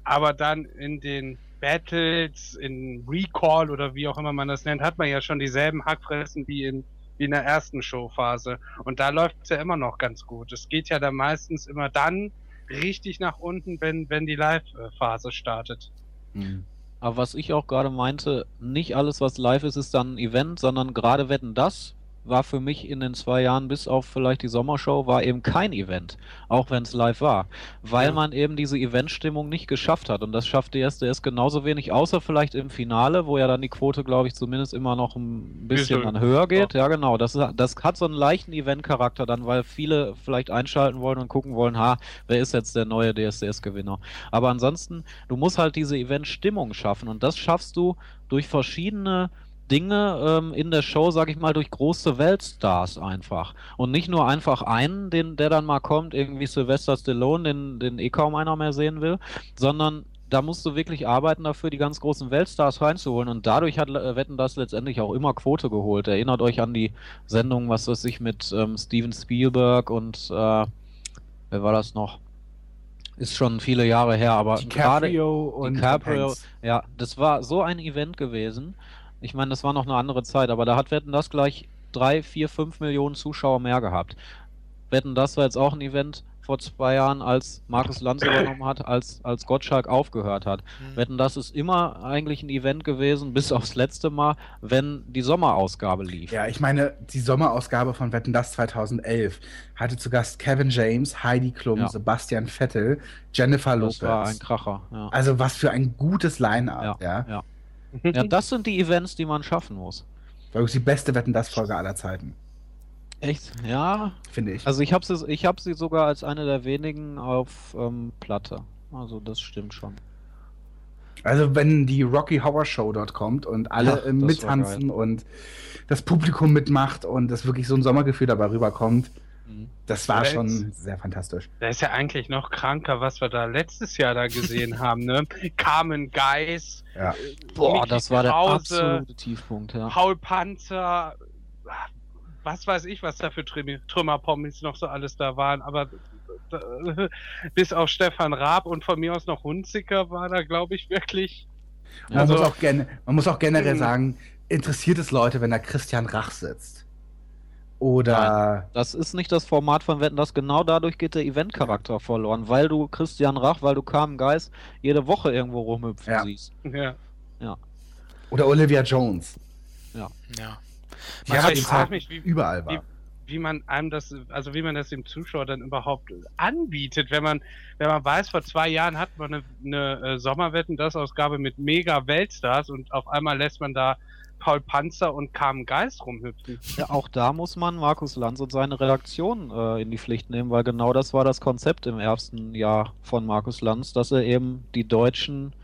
D: aber dann in den Battles, in Recall oder wie auch immer man das nennt, hat man ja schon dieselben Hackfressen wie in wie in der ersten Showphase. Und da läuft es ja immer noch ganz gut. Es geht ja dann meistens immer dann richtig nach unten, wenn, wenn die Live-Phase startet.
A: Mhm.
B: Aber was ich auch gerade meinte, nicht alles, was live ist, ist dann ein Event, sondern gerade Wetten das war für mich in den zwei Jahren bis auf vielleicht die Sommershow war eben kein Event, auch wenn es live war, weil
D: Ja.
B: man eben diese Eventstimmung nicht geschafft hat und das schafft die SDS genauso wenig, außer vielleicht im Finale, wo ja dann die Quote, glaube ich, zumindest immer noch ein bisschen dann höher geht. Ja, genau, das, ist- das hat so einen leichten Eventcharakter dann, weil viele vielleicht einschalten wollen und gucken wollen, ha, wer ist jetzt der neue DSDS-Gewinner? Aber ansonsten, du musst halt diese Event-Stimmung schaffen und das schaffst du durch verschiedene Dinge ähm, in der Show, sag ich mal, durch große Weltstars einfach. Und nicht nur einfach einen, den, der dann mal kommt, irgendwie Sylvester Stallone, den, den eh kaum einer mehr sehen will, sondern da musst du wirklich arbeiten dafür, die ganz großen Weltstars reinzuholen. Und dadurch hat äh, Wetten das letztendlich auch immer Quote geholt. Erinnert euch an die Sendung, was weiß ich, mit ähm, Steven Spielberg und äh, wer war das noch? Ist schon viele Jahre her, aber gerade
A: DiCaprio und
B: DiCaprio,
A: Hanks.
B: ja, das war so ein Event gewesen. Ich meine, das war noch eine andere Zeit, aber da hat Wetten das gleich drei, vier, fünf Millionen Zuschauer mehr gehabt. Wetten das war jetzt auch ein Event vor zwei Jahren, als Markus Lanz übernommen hat, als, als Gottschalk aufgehört hat.
C: Hm.
B: Wetten das ist immer eigentlich ein Event gewesen, bis aufs letzte Mal, wenn die Sommerausgabe lief.
A: Ja, ich meine, die Sommerausgabe von Wetten das 2011 hatte zu Gast Kevin James, Heidi Klum,
B: Ja.
A: Sebastian Vettel, Jennifer
B: das war ein
A: Lopez.
B: Kracher. Ja.
A: Also was für ein gutes Line-Up, ja.
B: ja. ja, das sind die Events, die man schaffen muss.
A: War die beste Wetten das Folge aller Zeiten,
B: Echt? Ja,
A: finde ich.
B: Also ich habe sie, ich hab sie sogar als eine der wenigen auf ähm, Platte. Also das stimmt schon.
A: Also wenn die Rocky Horror Show dort kommt und alle
B: Ja,
A: mittanzen und das Publikum mitmacht und das wirklich so ein Sommergefühl dabei rüberkommt. Das war
D: Ja,
A: schon sehr fantastisch.
D: Da ist ja eigentlich noch kranker, was wir da letztes Jahr da gesehen haben, ne? Carmen Geis,
A: Ja.
B: Boah,
D: Mickey
B: das war der
D: Krause,
B: absolute Tiefpunkt, ja.
D: Paul Panzer, was weiß ich, was da für Trümmer- Trümmerpommis noch so alles da waren, aber äh, bis auf Stefan Raab und von mir aus noch Hunziker war da, glaube ich, wirklich.
A: Man,
D: Also-
A: muss auch man muss auch generell
D: Mhm.
A: sagen, interessiert es Leute, wenn da Christian Rach sitzt? Oder
B: Das ist nicht das Format von Wetten, das genau dadurch geht der Eventcharakter verloren, weil du Christian Rach, weil du Carmen Geist jede Woche irgendwo rumhüpfen
A: Ja.
B: siehst.
D: Ja.
A: oder Olivia Jones,
C: Ja.
D: Ja,
A: aber
D: ich
A: eben
D: frag
A: halt
D: mich, wie-
A: überall war.
D: wie- wie man einem das, also wie man das dem Zuschauer dann überhaupt anbietet, wenn man, wenn man weiß, vor zwei Jahren hat man eine, eine äh, Sommerwetten, das Ausgabe mit mega Weltstars und auf einmal lässt man da Paul Panzer und Carmen Geist rumhüpfen.
B: Ja, auch da muss man Markus Lanz und seine Redaktion äh, in die Pflicht nehmen, weil genau das war das Konzept im ersten Jahr von Markus Lanz, dass er eben die deutschen,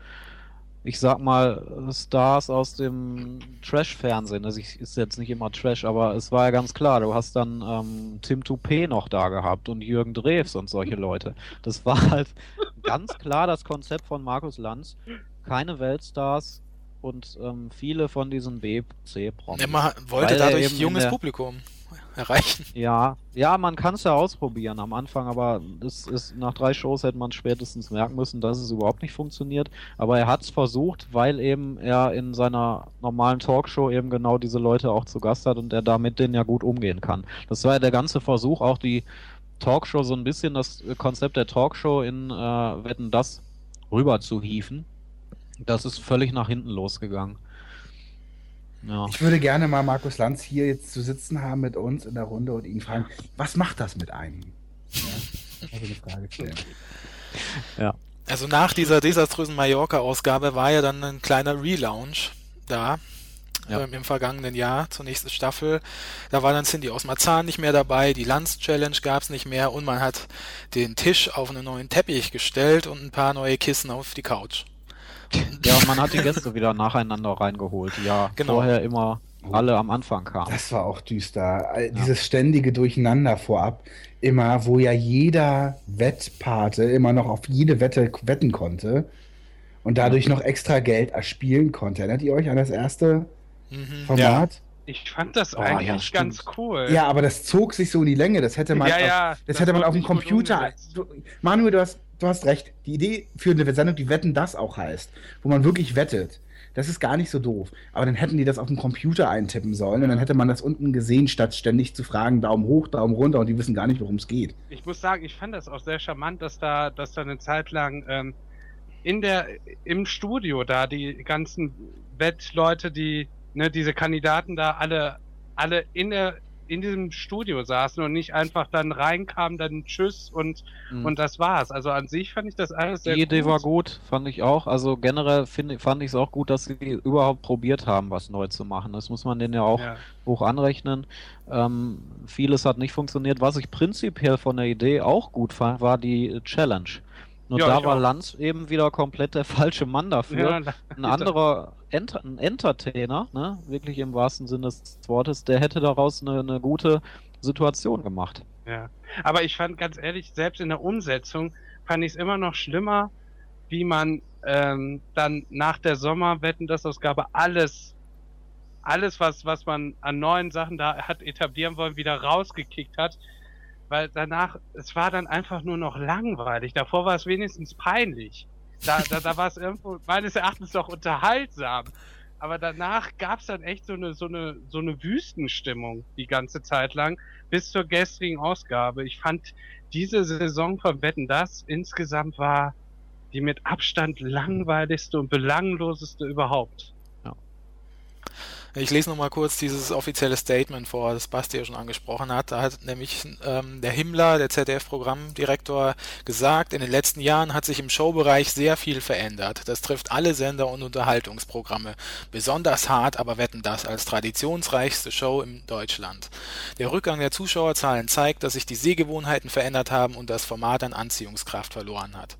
B: ich sag mal, Stars aus dem Trash-Fernsehen, also ich, ist jetzt nicht immer Trash, aber es war ja ganz klar, du hast dann ähm, Tim Toupé noch da gehabt und Jürgen Drews und solche Leute. Das war halt ganz klar das Konzept von Markus Lanz. Keine Weltstars und ähm, viele von diesen B, C-Promis.
C: Man wollte dadurch
B: eben in
C: junges
B: der-
C: Publikum erreichen.
B: Ja, ja, man kann es ja ausprobieren am Anfang, aber es ist, nach drei Shows hätte man spätestens merken müssen, dass es überhaupt nicht funktioniert. Aber er hat es versucht, weil eben er in seiner normalen Talkshow eben genau diese Leute auch zu Gast hat und er da mit denen ja gut umgehen kann. Das war ja der ganze Versuch, auch die Talkshow so ein bisschen das Konzept der Talkshow in äh, Wetten das rüber zu hieven. Das ist völlig nach hinten losgegangen. Ja.
A: Ich würde gerne mal Markus Lanz hier jetzt zu sitzen haben mit uns in der Runde und ihn fragen, was macht das mit einem? Ja, also eine Frage stellen.
C: Also nach dieser desaströsen Mallorca-Ausgabe war ja dann ein kleiner Relaunch da.
B: Ja.
C: Ähm, Im vergangenen Jahr zur nächsten Staffel. Da war dann Cindy aus Marzahn nicht mehr dabei, die Lanz-Challenge gab es nicht mehr und man hat den Tisch auf einen neuen Teppich gestellt und ein paar neue Kissen auf die Couch.
B: Ja, und man hat die Gäste wieder nacheinander reingeholt, ja
C: Genau.
B: vorher immer alle am Anfang kamen.
A: Das war auch düster. Dieses ständige Durcheinander vorab, immer, wo ja jeder Wettpate immer noch auf jede Wette wetten konnte und dadurch noch extra Geld erspielen konnte. Erinnert ihr euch an das erste
C: Mhm,
A: Format?
D: Ich fand das
B: Oh,
D: eigentlich
B: ja,
D: ganz cool.
A: Ja. aber das zog sich so in die Länge. Das hätte man,
D: Ja,
A: auf,
D: ja,
A: das
D: das
A: hätte man auf dem Computer. Du, Manuel, du hast, du hast recht. Die Idee für eine Sendung, die Wetten das auch heißt, wo man wirklich wettet. Das ist gar nicht so doof. Aber dann hätten die das auf dem Computer eintippen sollen und dann hätte man das unten gesehen, statt ständig zu fragen, Daumen hoch, Daumen runter und die wissen gar nicht, worum es geht.
D: ich muss sagen, ich fand das auch sehr charmant, dass da, dass da eine Zeit lang ähm, in der im Studio da die ganzen Wettleute, die ne, diese Kandidaten da alle alle in der in diesem Studio saßen und nicht einfach dann reinkamen, dann Tschüss und
B: Mhm.
D: und das war's. Also an sich fand ich das alles sehr
B: die Idee
D: gut.
B: war gut, fand ich auch. Also generell find, fand ich es auch gut, dass sie überhaupt probiert haben, was neu zu machen. Das muss man denen ja auch
D: Ja.
B: hoch anrechnen. Ähm, vieles hat nicht funktioniert. Was ich prinzipiell von der Idee auch gut fand, war die Challenge. Nur
D: Ja,
B: da war
D: auch.
B: Lanz eben wieder komplett der falsche Mann dafür.
D: Ja,
B: ein anderer Enter ein Entertainer, ne, wirklich im wahrsten Sinne des Wortes, der hätte daraus eine, eine gute Situation gemacht.
D: Ja, aber ich fand ganz ehrlich, selbst in der Umsetzung fand ich es immer noch schlimmer, wie man ähm, dann nach der Sommerwetten, das Ausgabe alles, alles was was man an neuen Sachen da hat etablieren wollen, wieder rausgekickt hat, weil danach es war dann einfach nur noch langweilig. Davor war es wenigstens peinlich. Da da, da war es irgendwo meines Erachtens doch unterhaltsam. Aber danach gab es dann echt so eine, so eine, so eine Wüstenstimmung die ganze Zeit lang bis zur gestrigen Ausgabe. Ich fand diese Saison von Wetten das insgesamt war die mit Abstand langweiligste und belangloseste überhaupt.
C: Ich lese noch mal kurz dieses offizielle Statement vor, das Basti ja schon angesprochen hat. Da hat nämlich ähm, der Himmler, der ZDF-Programmdirektor, gesagt, in den letzten Jahren hat sich im Showbereich sehr viel verändert. Das trifft alle Sender und Unterhaltungsprogramme. Besonders hart aber wetten das als traditionsreichste Show in Deutschland. Der Rückgang der Zuschauerzahlen zeigt, dass sich die Sehgewohnheiten verändert haben und das Format an Anziehungskraft verloren hat.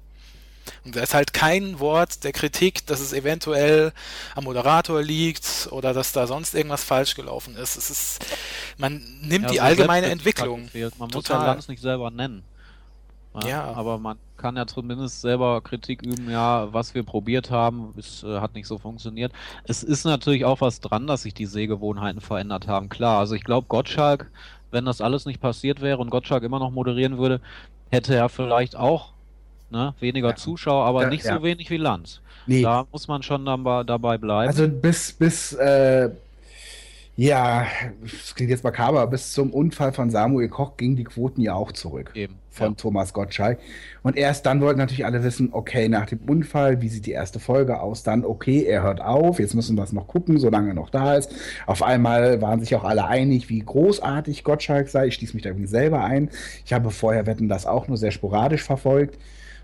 C: Und da ist halt kein Wort der Kritik, dass es eventuell am Moderator liegt oder dass da sonst irgendwas falsch gelaufen ist. Es ist man nimmt
B: Ja,
C: die allgemeine Entwicklung.
B: Man muss
C: Total.
B: ja Lanz nicht selber nennen.
C: Ja.
B: Aber man kann ja zumindest selber Kritik üben, ja, was wir probiert haben, es äh, hat nicht so funktioniert. Es ist natürlich auch was dran, dass sich die Sehgewohnheiten verändert haben. Klar, also ich glaube, Gottschalk, wenn das alles nicht passiert wäre und Gottschalk immer noch moderieren würde, hätte er vielleicht auch ne, weniger
A: Ja.
B: Zuschauer, aber
A: Ja,
B: nicht
A: ja.
B: so wenig wie Lanz.
A: Nee,
B: Da muss man schon dabei, dabei bleiben.
A: also bis, bis, äh, ja, das klingt jetzt makaber, bis zum Unfall von Samuel Koch gingen die Quoten ja auch zurück.
B: Eben.
A: von
B: ja.
A: Thomas Gottschalk. Und erst dann wollten natürlich alle wissen, okay, nach dem Unfall, wie sieht die erste Folge aus? Dann, okay, er hört auf, jetzt müssen wir es noch gucken, solange er noch da ist. Auf einmal waren sich auch alle einig, wie großartig Gottschalk sei. Ich schließe mich da übrigens selber ein. Ich habe vorher Wetten das auch nur sehr sporadisch verfolgt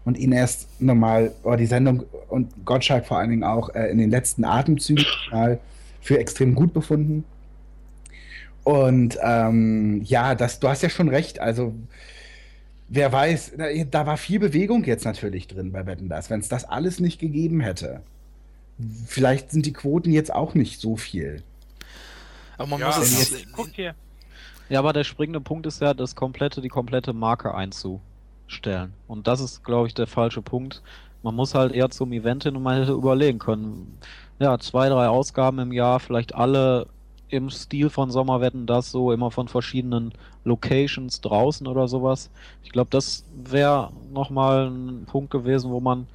A: und ihn erst nochmal, oder die Sendung und Gottschalk vor allen Dingen auch äh, in den letzten Atemzügen mal für extrem gut befunden. Und ähm, ja, das, du hast ja schon recht. Also wer weiß, da, da war viel Bewegung jetzt natürlich drin bei Wetten das. Wenn es das alles nicht gegeben hätte, vielleicht sind die Quoten jetzt auch nicht so viel.
C: Aber man
D: Ja,
C: muss es.
D: jetzt, guck hier.
B: Ja, aber der springende Punkt ist ja, das komplette, die komplette Marke einzustellen. Und das ist, glaube ich, der falsche Punkt. Man muss halt eher zum Event hin und man hätte überlegen können. Ja, zwei, drei Ausgaben im Jahr, vielleicht alle im Stil von Sommerwetten, das so immer von verschiedenen Locations draußen oder sowas. Ich glaube, das wäre nochmal ein Punkt gewesen, wo man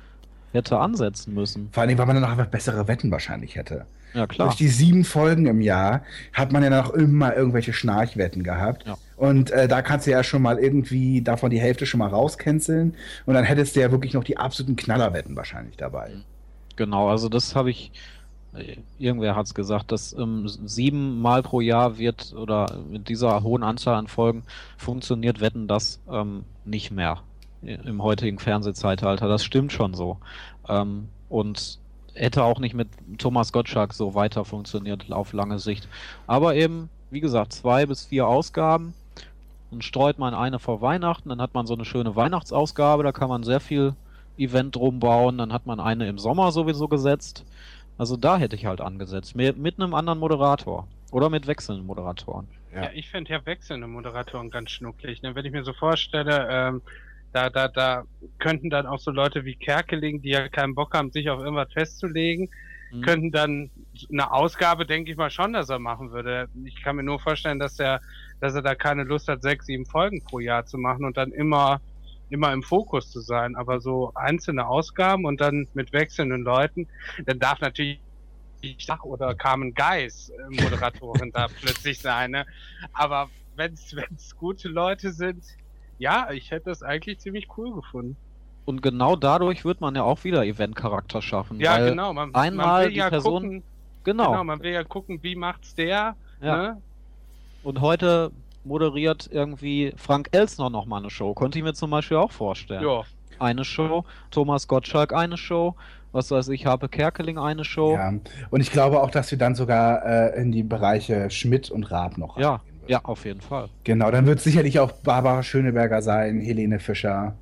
B: hätte ansetzen müssen.
A: Vor allem, weil man dann auch einfach bessere Wetten wahrscheinlich hätte.
B: Ja, klar.
A: Durch die sieben Folgen im Jahr hat man ja noch immer irgendwelche Schnarchwetten gehabt.
B: Ja.
A: Und äh, da kannst du ja schon mal irgendwie davon die Hälfte schon mal rauscanceln. Und dann hättest du ja wirklich noch die absoluten Knallerwetten wahrscheinlich dabei.
B: Genau, also das habe ich, äh, irgendwer hat es gesagt, dass ähm, sieben Mal pro Jahr wird oder mit dieser hohen Anzahl an Folgen funktioniert Wetten das ähm, nicht mehr im heutigen Fernsehzeitalter. Das stimmt schon so. Ähm, und hätte auch nicht mit Thomas Gottschalk so weiter funktioniert auf lange Sicht. Aber eben, wie gesagt, zwei bis vier Ausgaben. Dann streut man eine vor Weihnachten, dann hat man so eine schöne Weihnachtsausgabe, da kann man sehr viel Event drum bauen. Dann hat man eine im Sommer sowieso gesetzt. Also da hätte ich halt angesetzt. Mit, mit einem anderen Moderator. Oder mit wechselnden Moderatoren.
A: Ja.
D: Ja, ich finde ja wechselnde Moderatoren ganz schnucklig. Ne? Wenn ich mir so vorstelle, ähm, da, da, da könnten dann auch so Leute wie Kerkeling, die ja keinen Bock haben, sich auf irgendwas festzulegen,
B: Mhm.
D: könnten dann eine Ausgabe, denke ich mal schon, dass er machen würde. Ich kann mir nur vorstellen, dass er, dass er da keine Lust hat, sechs, sieben Folgen pro Jahr zu machen und dann immer, immer im Fokus zu sein. Aber so einzelne Ausgaben und dann mit wechselnden Leuten, dann darf natürlich Stach oder Carmen Geis äh, Moderatorin da plötzlich sein. Ne? Aber wenn es gute Leute sind, ja, ich hätte das eigentlich ziemlich cool gefunden.
B: Und genau dadurch wird man ja auch wieder Event-Charakter schaffen.
D: Ja,
B: weil
D: genau. Man,
B: einmal
D: man will
B: die
D: ja
B: Person-
D: gucken,
B: Genau.
D: genau, man will ja gucken, wie macht's der.
B: Ja.
D: Ne?
B: Und heute moderiert irgendwie Frank Elsner nochmal eine Show. Könnte ich mir zum Beispiel auch vorstellen.
D: Ja.
B: Eine Show, Thomas Gottschalk eine Show, was weiß ich, Habe Kerkeling eine Show.
A: Ja. Und ich glaube auch, dass wir dann sogar äh, in die Bereiche Schmidt und Raab noch
B: Ja, ja, auf jeden Fall.
A: Genau, dann wird sicherlich auch Barbara Schöneberger sein, Helene Fischer.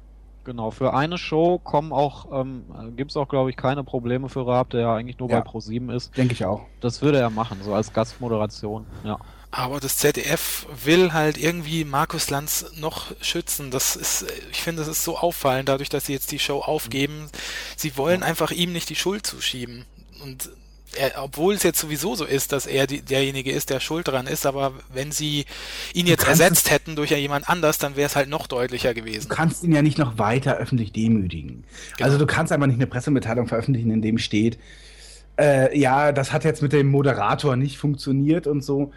B: Genau, für eine Show kommen auch, ähm, gibt es auch, glaube ich, keine Probleme für Raab, der ja eigentlich nur
A: Ja.
B: bei Pro7 ist.
A: Denke ich auch.
B: Das würde er machen, so als Gastmoderation. Ja.
C: Aber das ZDF will halt irgendwie Markus Lanz noch schützen. Das ist, ich finde, das ist so auffallend, dadurch, dass sie jetzt die Show aufgeben. Sie wollen einfach ihm nicht die Schuld zuschieben. Und er, obwohl es jetzt sowieso so ist, dass er die, derjenige ist, der schuld dran ist, aber wenn sie ihn jetzt ersetzt hätten durch jemand anders, dann wäre es halt noch deutlicher gewesen.
A: Du kannst ihn ja nicht noch weiter öffentlich demütigen.
C: Genau.
A: Also du kannst einfach nicht eine Pressemitteilung veröffentlichen, in dem steht, äh, ja, das hat jetzt mit dem Moderator nicht funktioniert und so.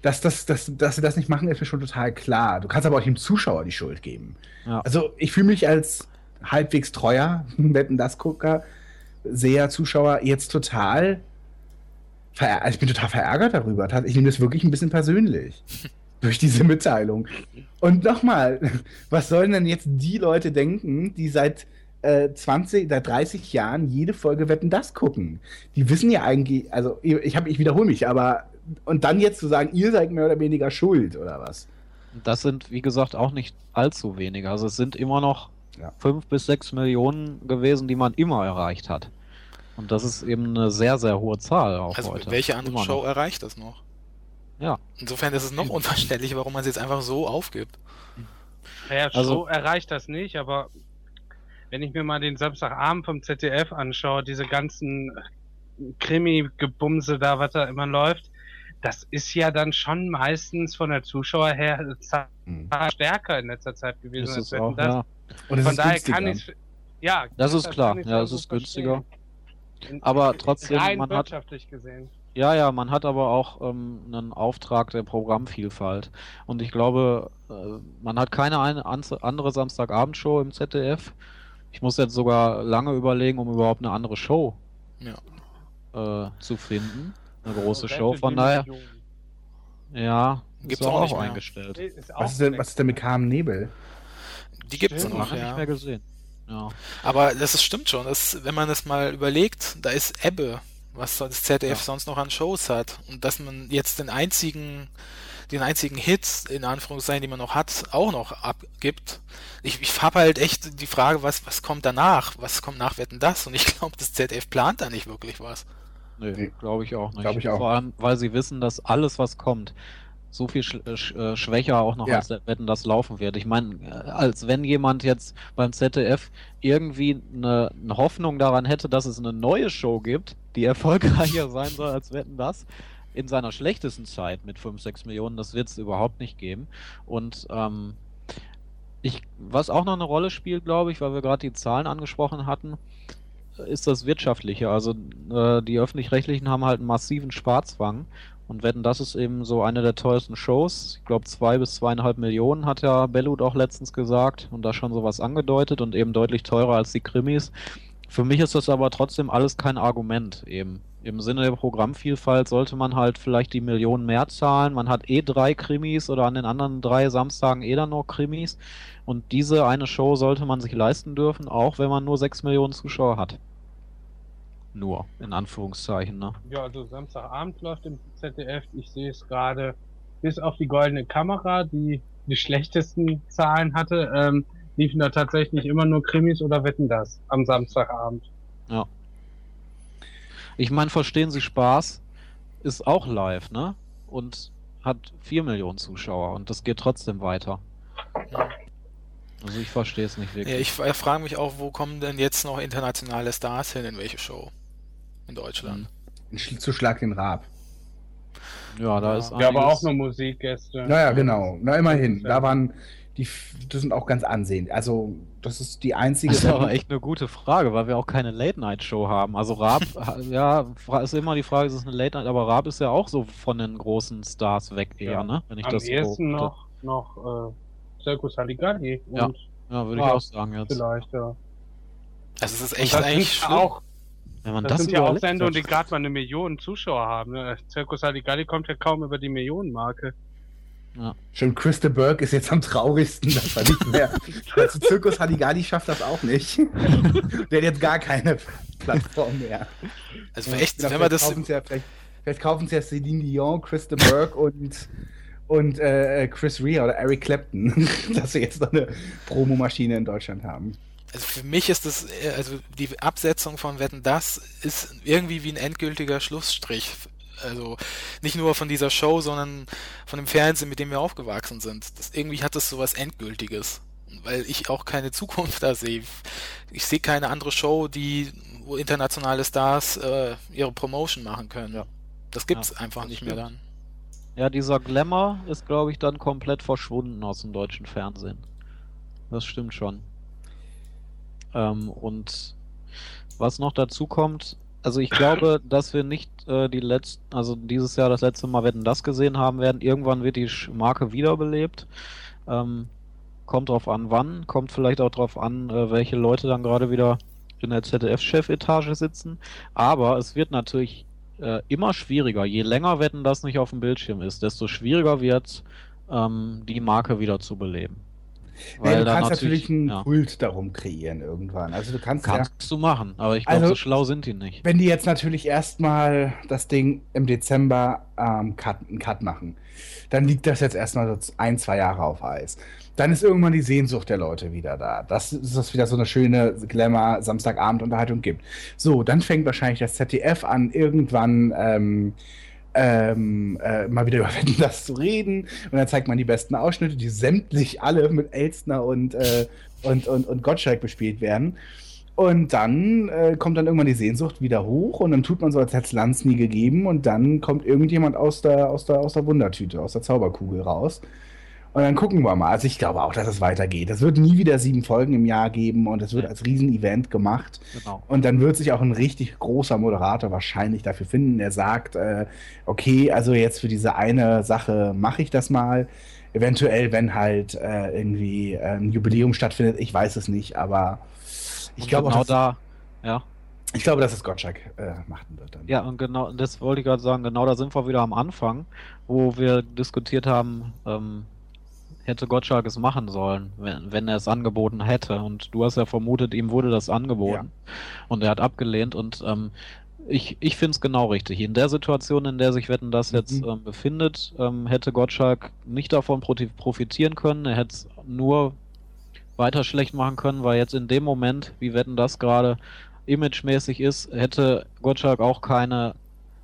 A: Dass, das, dass, dass sie das nicht machen, ist mir schon total klar. Du kannst aber auch dem Zuschauer die Schuld geben.
B: Ja.
A: Also ich fühle mich als halbwegs treuer Wetten das Gucker, Seher, Zuschauer jetzt total also ich bin total verärgert darüber. Ich nehme das wirklich ein bisschen persönlich. durch diese Mitteilung. Und nochmal, was sollen denn jetzt die Leute denken, die seit äh, 20, seit 30 Jahren jede Folge Wetten das gucken? Die wissen ja eigentlich, also ich, hab, ich wiederhole mich, aber und dann jetzt zu sagen, ihr seid mehr oder weniger schuld oder was?
B: Das sind, wie gesagt, auch nicht allzu wenige. Also es sind immer noch
A: Ja.
B: fünf bis sechs Millionen gewesen, die man immer erreicht hat. Und das ist eben eine sehr, sehr hohe Zahl auch
C: Also
B: heute.
C: welche andere
B: Immer
C: Show
B: noch.
C: erreicht das noch?
B: Ja.
C: Insofern ist es noch unverständlich, warum man es jetzt einfach so aufgibt.
D: Naja,
B: Also-
D: so erreicht das nicht, aber wenn ich mir mal den Samstagabend vom ZDF anschaue, diese ganzen Krimi-Gebumse da, was da immer läuft, das ist ja dann schon meistens von der Zuschauer her
A: Mhm.
D: stärker in letzter Zeit gewesen
B: Ist
D: als
B: auch,
D: das.
B: ja.
A: Und es
D: Von
A: ist
D: daher
A: günstiger.
D: kann ich ja,
B: Das ist klar. Ja, es ist günstiger.
D: verstehen.
B: Aber trotzdem,
D: rein
B: man hat-
D: wirtschaftlich gesehen.
B: Ja, ja, man hat aber auch ähm, einen Auftrag der Programmvielfalt. Und ich glaube, äh, man hat keine eine andere Samstagabendshow im ZDF. Ich muss jetzt sogar lange überlegen, um überhaupt eine andere Show
C: Ja.
B: äh, zu finden. Eine große Show, von daher, ja,
C: Gibt's auch
B: auch
C: nicht mehr.
B: eingestellt.
D: Nee, ist auch
A: Was ist, denn, was ist denn mit Carmen Nebel?
C: Die gibt es
D: Stimmt.
C: noch,
B: Lange nicht
C: ja.
B: mehr gesehen. Ja.
C: Aber das ist, stimmt schon. Das, wenn man das mal überlegt, da ist Ebbe, was das ZDF
B: Ja.
C: sonst noch an Shows hat. Und dass man jetzt den einzigen, den einzigen Hit, in Anführungszeichen, den man noch hat, auch noch abgibt. Ich, ich habe halt echt die Frage, was, was kommt danach? Was kommt nach Wetten das? Und ich glaube, das ZDF plant da nicht wirklich was.
B: Nee,
A: Nee.
B: glaube ich auch nicht.
A: Glaub ich auch.
B: Vor allem, weil sie wissen, dass alles, was kommt, so viel sch äh, sch äh, schwächer auch noch
A: Ja.
B: als Wetten das laufen wird. Ich meine, äh, als wenn jemand jetzt beim ZDF irgendwie eine, eine Hoffnung daran hätte, dass es eine neue Show gibt, die erfolgreicher sein soll als Wetten das, in seiner schlechtesten Zeit mit 5, 6 Millionen, das wird es überhaupt nicht geben. Und ähm, ich, was auch noch eine Rolle spielt, glaube ich, weil wir gerade die Zahlen angesprochen hatten, ist das Wirtschaftliche. Also äh, die Öffentlich-Rechtlichen haben halt einen massiven Sparzwang und wetten, das ist eben so eine der teuersten Shows. Ich glaube, zwei bis zweieinhalb Millionen hat ja Bellut auch letztens gesagt und da schon sowas angedeutet und eben deutlich teurer als die Krimis. Für mich ist das aber trotzdem alles kein Argument eben. Im Sinne der Programmvielfalt sollte man halt vielleicht die Millionen mehr zahlen. Man hat eh drei Krimis oder an den anderen drei Samstagen eh dann noch Krimis. Und diese eine Show sollte man sich leisten dürfen, auch wenn man nur sechs Millionen Zuschauer hat. Nur, in Anführungszeichen, ne?
D: Ja, also Samstagabend läuft im ZDF. Ich sehe es gerade, bis auf die goldene Kamera, die die schlechtesten Zahlen hatte, ähm, liefen da tatsächlich immer nur Krimis oder Wetten das am Samstagabend.
B: Ich meine, verstehen Sie Spaß ist auch live, ne? Und hat vier Millionen Zuschauer und das geht trotzdem weiter.
C: Ja.
B: Also ich verstehe es nicht
C: Ja,
B: wirklich.
C: ich frage mich auch, wo kommen denn jetzt noch internationale Stars hin, in welche Show? In Deutschland.
A: Ein Sch- Zu Schlag den Raab.
B: Ja, da
C: Ja.
B: ist
D: Ja, aber auch nur Musikgäste.
A: Naja, genau. Na, immerhin.
D: Ja.
A: Da waren die, das sind auch ganz ansehend. Also, das ist die einzige.
B: Das ist aber echt eine gute Frage, weil wir auch keine Late-Night-Show haben. Also Raab, ja, ist immer die Frage, ist es eine Late-Night, aber Raab ist ja auch so von den großen Stars weg eher,
D: Ja.
B: ne? Wenn ich
D: Am
B: das so
D: ehesten
B: beobachte.
D: noch, noch äh, Circus Halligalli.
B: Ja. Ja, würde ich auch sagen jetzt.
D: vielleicht, ja.
C: Also es ist echt
D: das
C: eigentlich
D: auch,
B: Wenn man
D: das,
B: das,
D: sind ja auch Sendungen, die gerade mal eine Million Zuschauer haben. Ne? Circus Halligalli kommt ja kaum über die Millionenmarke.
A: Schon Christa Burke ist jetzt am traurigsten, dass er nicht mehr. Also Zirkus Halligalli schafft das auch nicht. Der hat jetzt gar keine Plattform mehr.
C: Also echt,
A: Vielleicht
C: wenn man das
A: kaufen sie ja, vielleicht, vielleicht kaufen sie ja Celine Dion, Christa Burke und, und äh, Chris Rea oder Eric Clapton, dass sie jetzt noch eine Promomaschine in Deutschland haben.
C: Also für mich ist das, äh, also die Absetzung von Wetten, das ist irgendwie wie ein endgültiger Schlussstrich. Also nicht nur von dieser Show, sondern von dem Fernsehen, mit dem wir aufgewachsen sind. Das, irgendwie hat das sowas Endgültiges. Weil ich auch keine Zukunft da sehe. Ich sehe keine andere Show, die, wo internationale Stars äh, ihre Promotion machen können.
B: Ja.
C: Das gibt's
B: Ja,
C: einfach
B: das
C: nicht mehr
B: stimmt.
C: dann.
B: Ja, dieser Glamour ist, glaube ich, dann komplett verschwunden aus dem deutschen Fernsehen. Das stimmt schon. Ähm, und was noch dazu kommt, also ich glaube, dass wir nicht äh, die letzten, also dieses Jahr das letzte Mal Wetten das gesehen haben werden. Irgendwann wird die Marke wiederbelebt. Ähm, kommt drauf an, wann. Kommt vielleicht auch drauf an, äh, welche Leute dann gerade wieder in der ZDF-Chefetage sitzen. Aber es wird natürlich äh, immer schwieriger. Je länger Wetten das nicht auf dem Bildschirm ist, desto schwieriger wird ähm, die Marke wieder zu beleben.
A: Weil du
B: da
A: kannst natürlich einen
B: ja,
A: Kult darum kreieren irgendwann. Also du kannst ja,
B: kannst du machen, aber ich glaube,
A: Also-
B: so schlau sind die nicht.
A: wenn die jetzt natürlich erstmal das Ding im Dezember ähm, cut, einen Cut machen, dann liegt das jetzt erstmal so ein, zwei Jahre auf Eis. Dann ist irgendwann die Sehnsucht der Leute wieder da. Das ist das wieder so eine schöne Glamour Samstagabend-Unterhaltung gibt. So, dann fängt wahrscheinlich das ZDF an, irgendwann ähm, ähm, äh, mal wieder über Wetten, das zu reden. Und dann zeigt man die besten Ausschnitte, die sämtlich alle mit Elstner und, äh, und, und, und Gottschalk bespielt werden. Und dann äh, kommt dann irgendwann die Sehnsucht wieder hoch und dann tut man so, als hätte es Lanz nie gegeben und dann kommt irgendjemand aus der, aus, der, aus der Wundertüte, aus der Zauberkugel raus. Und dann gucken wir mal. Also ich glaube auch, dass es weitergeht. Es wird nie wieder sieben Folgen im Jahr geben und es wird als Riesenevent gemacht.
B: Genau.
A: Und dann wird sich auch ein richtig großer Moderator wahrscheinlich dafür finden, der sagt, äh, okay, also jetzt für diese eine Sache mache ich das mal. Eventuell, wenn halt äh, irgendwie äh, ein Jubiläum stattfindet, ich weiß es nicht, aber ich glaube
B: genau
A: auch, dass,
B: da, ja.
A: ich glaube, dass es Gottschalk äh, machen wird dann.
B: Ja, und genau, das wollte ich gerade sagen, genau da sind wir wieder am Anfang, wo wir diskutiert haben, ähm, hätte Gottschalk es machen sollen, wenn, wenn er es angeboten hätte. Und du hast ja vermutet, ihm wurde das angeboten. Und er hat abgelehnt. Und ähm, ich, ich finde es genau richtig. In der Situation, in der sich Wetten das jetzt
A: Mhm.
B: ähm, befindet, ähm, hätte Gottschalk nicht davon profitieren können. Er hätte es nur weiter schlecht machen können, weil jetzt in dem Moment, wie Wetten das gerade imagemäßig ist, hätte Gottschalk auch keine,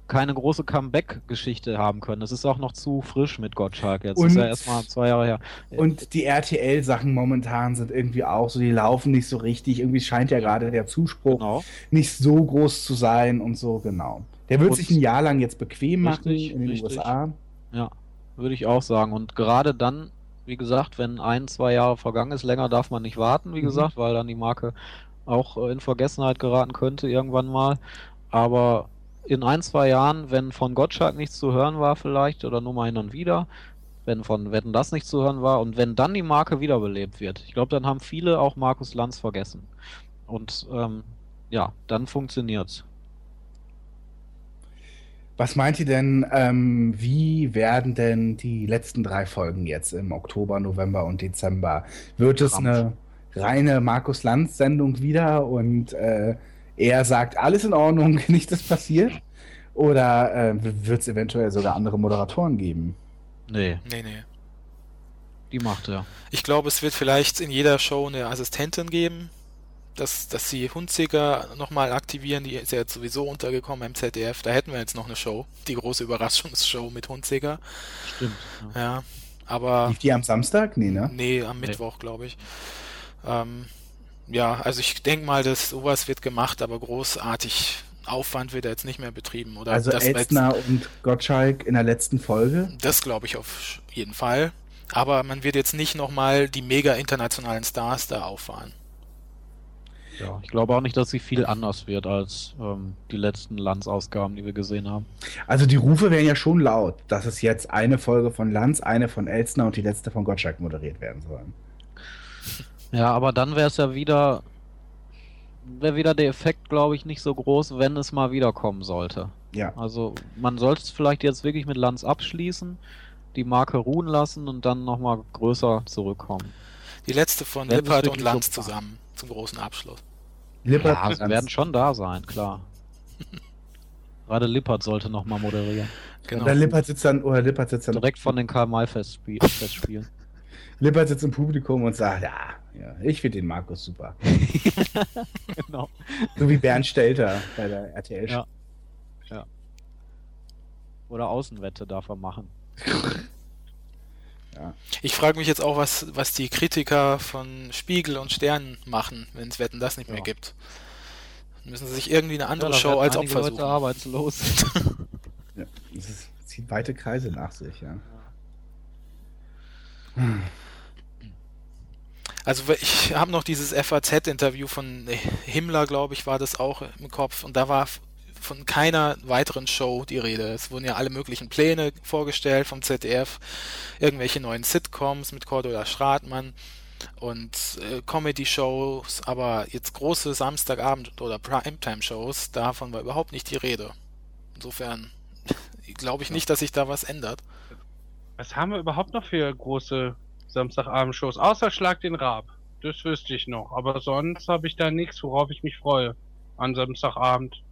B: keine große Comeback-Geschichte haben können. Es ist auch noch zu frisch mit Gottschalk. Jetzt ist
A: Und-
B: ja erstmal zwei Jahre her.
A: Und die RTL-Sachen momentan sind irgendwie auch so, die laufen nicht so richtig. Irgendwie scheint ja gerade der Zuspruch
B: Genau.
A: nicht so groß zu sein und so, genau. Der wird
B: Und-
A: sich ein Jahr lang jetzt bequem machen
B: Richtig,
A: in den
B: richtig.
A: USA.
B: Ja, würde ich auch sagen. Und gerade dann, wie gesagt, wenn ein, zwei Jahre vergangen ist, länger darf man nicht warten, wie
A: Mhm.
B: gesagt, weil dann die Marke auch äh, in Vergessenheit geraten könnte irgendwann mal. Aber in ein, zwei Jahren, wenn von Gottschalk nichts zu hören war vielleicht oder nur mal hin und wieder, wenn von Wetten das nicht zu hören war und wenn dann die Marke wiederbelebt wird, ich glaube, dann haben viele auch Markus Lanz vergessen. Und ähm, ja, dann funktioniert's.
A: Was meint ihr denn, ähm, wie werden denn die letzten drei Folgen jetzt im Oktober, November und Dezember? Wird es eine reine Markus Lanz-Sendung wieder und äh, er sagt, alles in Ordnung, nichts ist passiert? Oder äh, wird es eventuell sogar andere Moderatoren geben?
B: Nee,
C: Nee, nee.
B: die macht er.
C: Ich glaube, es wird vielleicht in jeder Show eine Assistentin geben, dass, dass sie Hunziker nochmal aktivieren. Die ist ja jetzt sowieso untergekommen im ZDF. Da hätten wir jetzt noch eine Show. Die große Überraschungsshow mit Hunziker.
B: Stimmt. Ja.
C: Ja, aber
A: Lief die am Samstag? Nee, ne?
C: nee, am
B: Nee.
C: Mittwoch, glaube ich. Ähm, ja, also ich denke mal, dass sowas wird gemacht, aber großartig Aufwand wird da jetzt nicht mehr betrieben. Oder
A: Also
C: das,
A: Elstner und Gottschalk in der letzten Folge?
C: das glaube ich auf jeden Fall. Aber man wird jetzt nicht nochmal die mega internationalen Stars da auffahren.
B: Ja, ich glaube auch nicht, dass sie viel anders wird als ähm, die letzten Lanz-Ausgaben, die wir gesehen haben.
A: Also die Rufe wären ja schon laut, dass es jetzt eine Folge von Lanz, eine von Elstner und die letzte von Gottschalk moderiert werden sollen.
B: Ja, aber dann wäre es ja wieder, wäre wieder der Effekt, glaube ich, nicht so groß, wenn es mal wiederkommen sollte.
A: Ja.
B: Also man sollte es vielleicht jetzt wirklich mit Lanz abschließen, die Marke ruhen lassen und dann nochmal größer zurückkommen.
C: Die letzte von
B: Wenn
C: Lippert und Lanz
B: so-
C: zusammen zum großen Abschluss.
A: Lippert
B: Ja,
A: und
B: sie
A: Lanz.
B: werden schon da sein, klar. Gerade Lippert sollte nochmal moderieren.
C: Genau.
A: Oder Lippert sitzt dann, oder Lippert sitzt dann,
B: Direkt von den Karl-May-Festspielen.
A: Lippert sitzt im Publikum und sagt, ja, ja ich finde den Markus super.
B: genau.
A: So wie Bernd Stelter bei der RTL.
B: Ja. Oder Außenwette darf er machen.
C: Ich frage mich jetzt auch, was, was die Kritiker von Spiegel und Stern machen, wenn es Wetten das nicht mehr
B: Ja.
C: gibt. Müssen sie sich irgendwie eine andere
B: da
C: Show als Opfer
B: Leute
C: suchen.
B: arbeitslos.
A: Ja, das ist, zieht weite Kreise nach sich, ja.
C: Also ich habe noch dieses FAZ-Interview von Himmler, glaube ich, war das auch im Kopf. Und da war von keiner weiteren Show die Rede. Es wurden ja alle möglichen Pläne vorgestellt vom ZDF, irgendwelche neuen Sitcoms mit Cordula Stratmann und äh, Comedy-Shows, aber jetzt große Samstagabend- oder Primetime-Shows, davon war überhaupt nicht die Rede. Insofern glaube ich nicht, dass sich da was ändert.
D: Was haben wir überhaupt noch für große Samstagabendshows? Außer Schlag den Rab. Das wüsste ich noch. Aber sonst habe ich da nichts, worauf ich mich freue. An Samstagabend.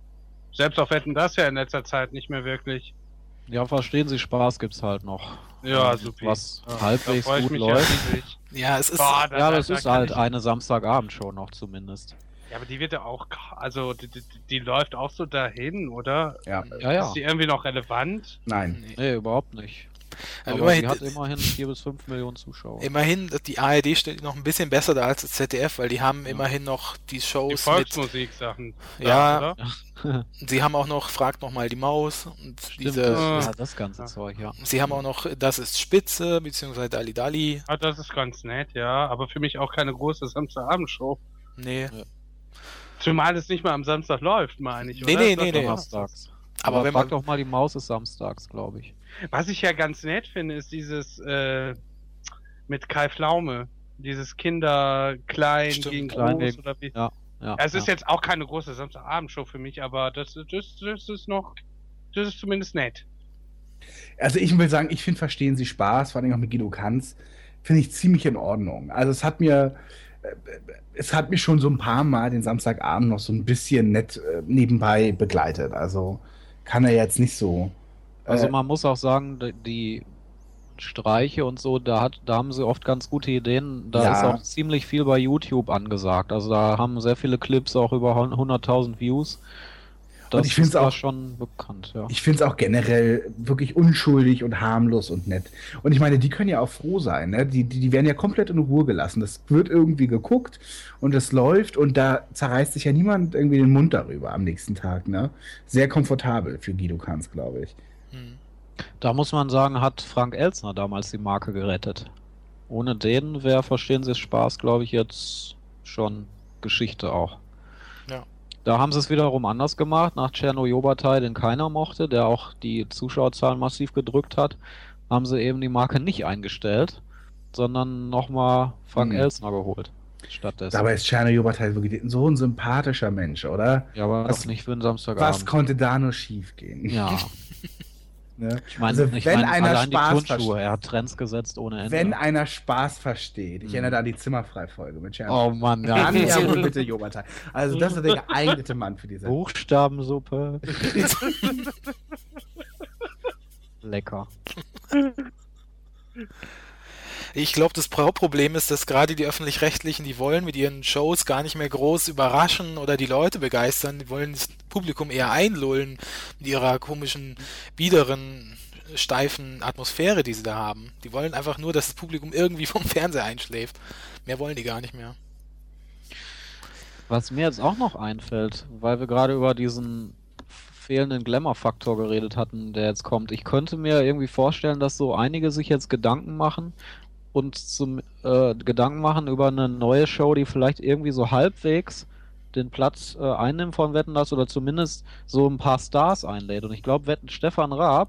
D: Selbst auf Wetten das ja in letzter Zeit nicht mehr wirklich.
B: Ja, verstehen Sie, Spaß gibt's halt noch.
D: Ja, super.
B: Was
D: Ja,
B: halbwegs gut
D: mich
B: läuft.
D: Ja.
C: Ja, es ist
D: Boah,
B: Ja,
D: da-
B: das
D: da
B: ist halt
D: ich-
B: eine Samstagabendshow noch zumindest.
D: Ja, aber die wird ja auch, also die, die, die läuft auch so dahin, oder?
A: Ja.
B: Ja, ja.
D: Ist die irgendwie noch relevant?
A: Nein.
C: Nee.
B: Nee, überhaupt nicht.
C: Aber
B: Aber
C: immerhin,
B: die hat immerhin 4 bis 5 Millionen Zuschauer.
C: immerhin, die ARD steht noch ein bisschen besser da als das ZDF, weil die haben immerhin noch die
D: Die
C: Shows mit.
D: Volksmusik-Sachen.
C: Ja.
D: oder?
C: Sie haben auch noch Fragt noch mal die Maus und
B: Stimmt,
C: diese.
B: das, ja, das ganze Zeug, ja.
C: Sie haben auch noch Das ist Spitze, beziehungsweise Dali Dali.
D: Ah, das ist ganz nett, ja. Aber für mich auch keine große Samstagabendshow.
C: Nee.
D: Zumal es nicht mal am Samstag läuft, meine ich.
C: Nee,
D: oder?
C: nee, nee, nee. Aber
B: Aber
C: wenn
B: frag
C: man-
B: doch mal, die Maus ist samstags, glaube ich.
D: Was ich ja ganz nett finde, ist dieses äh, mit Kai Pflaume. Dieses Kinder klein
C: Stimmt,
D: gegen
B: klein
D: groß oder wie.
B: Ja, ja.
D: es ist
B: ja.
D: jetzt auch keine große Samstagabendshow für mich, aber das, das, das ist noch, das ist zumindest nett.
A: Also ich will sagen, ich finde Verstehen Sie Spaß, vor allem auch mit Guido Kanz, finde ich ziemlich in Ordnung. Also es hat mir, äh, es hat mich schon so ein paar Mal den Samstagabend noch so ein bisschen nett äh, nebenbei begleitet. Also kann er jetzt nicht so.
B: Also
A: äh,
B: man muss auch sagen, die Streiche und so, da hat, da haben sie oft ganz gute Ideen. Da
A: Ja.
B: ist auch ziemlich viel bei YouTube angesagt. Also da haben sehr viele Clips auch über 100.000 Views. Das
A: ich find's
B: ist da
A: auch-
B: schon bekannt, ja.
A: Ich finde es auch generell wirklich unschuldig und harmlos und nett. Und ich meine, die können ja auch froh sein. Ne? Die, die, die werden ja komplett in Ruhe gelassen. Das wird irgendwie geguckt und es läuft und da zerreißt sich ja niemand irgendwie den Mund darüber am nächsten Tag. Ne? Sehr komfortabel für Guido Kanz, glaube ich.
C: Hm.
B: Da muss man sagen, hat Frank Elsner damals die Marke gerettet. Ohne den wäre, verstehen Sie es Spaß, glaube ich, jetzt schon Geschichte auch.
C: Ja.
B: Da haben sie es wiederum anders gemacht, nach Tscherno Jobatai, den keiner mochte, der auch die Zuschauerzahlen massiv gedrückt hat, haben sie eben die Marke nicht eingestellt, sondern nochmal Frank
A: Mhm.
B: Elsner geholt. Stattdessen.
A: Dabei ist Czerny Jobatai wirklich so ein sympathischer Mensch, oder?
B: ja, aber
A: was-
B: nicht für einen Samstagabend.
A: Was konnte da nur schief gehen?
B: ja,
A: Ne?
B: ich meine,
A: Also,
B: ich
A: wenn
B: mein,
A: einer Spaß versteht-
B: er hat Trends gesetzt ohne Ende.
A: Wenn einer Spaß versteht, ich
B: Mhm.
A: erinnere da an die Zimmerfrei-Folge mit Czerny.
B: oh Mann, ja.
A: Dann ja wohl bitte Jobatai. Also das ist der geeignete Mann für diese.
B: Buchstabensuppe. Lecker.
C: Ich glaube, das Hauptproblem ist, dass gerade die Öffentlich-Rechtlichen, die wollen mit ihren Shows gar nicht mehr groß überraschen oder die Leute begeistern. Die wollen Publikum eher einlullen mit ihrer komischen, biederen, steifen Atmosphäre, die sie da haben. Die wollen einfach nur, dass das Publikum irgendwie vom Fernseher einschläft. Mehr wollen die gar nicht mehr.
B: Was mir jetzt auch noch einfällt, weil wir gerade über diesen fehlenden Glamour-Faktor geredet hatten, der jetzt kommt. Ich könnte mir irgendwie vorstellen, dass so einige sich jetzt Gedanken machen und zum äh, Gedanken machen über eine neue Show, die vielleicht irgendwie so halbwegs den Platz äh, einnimmt von Wetten das oder zumindest so ein paar Stars einlädt. Und ich glaube, Wetten Stefan Raab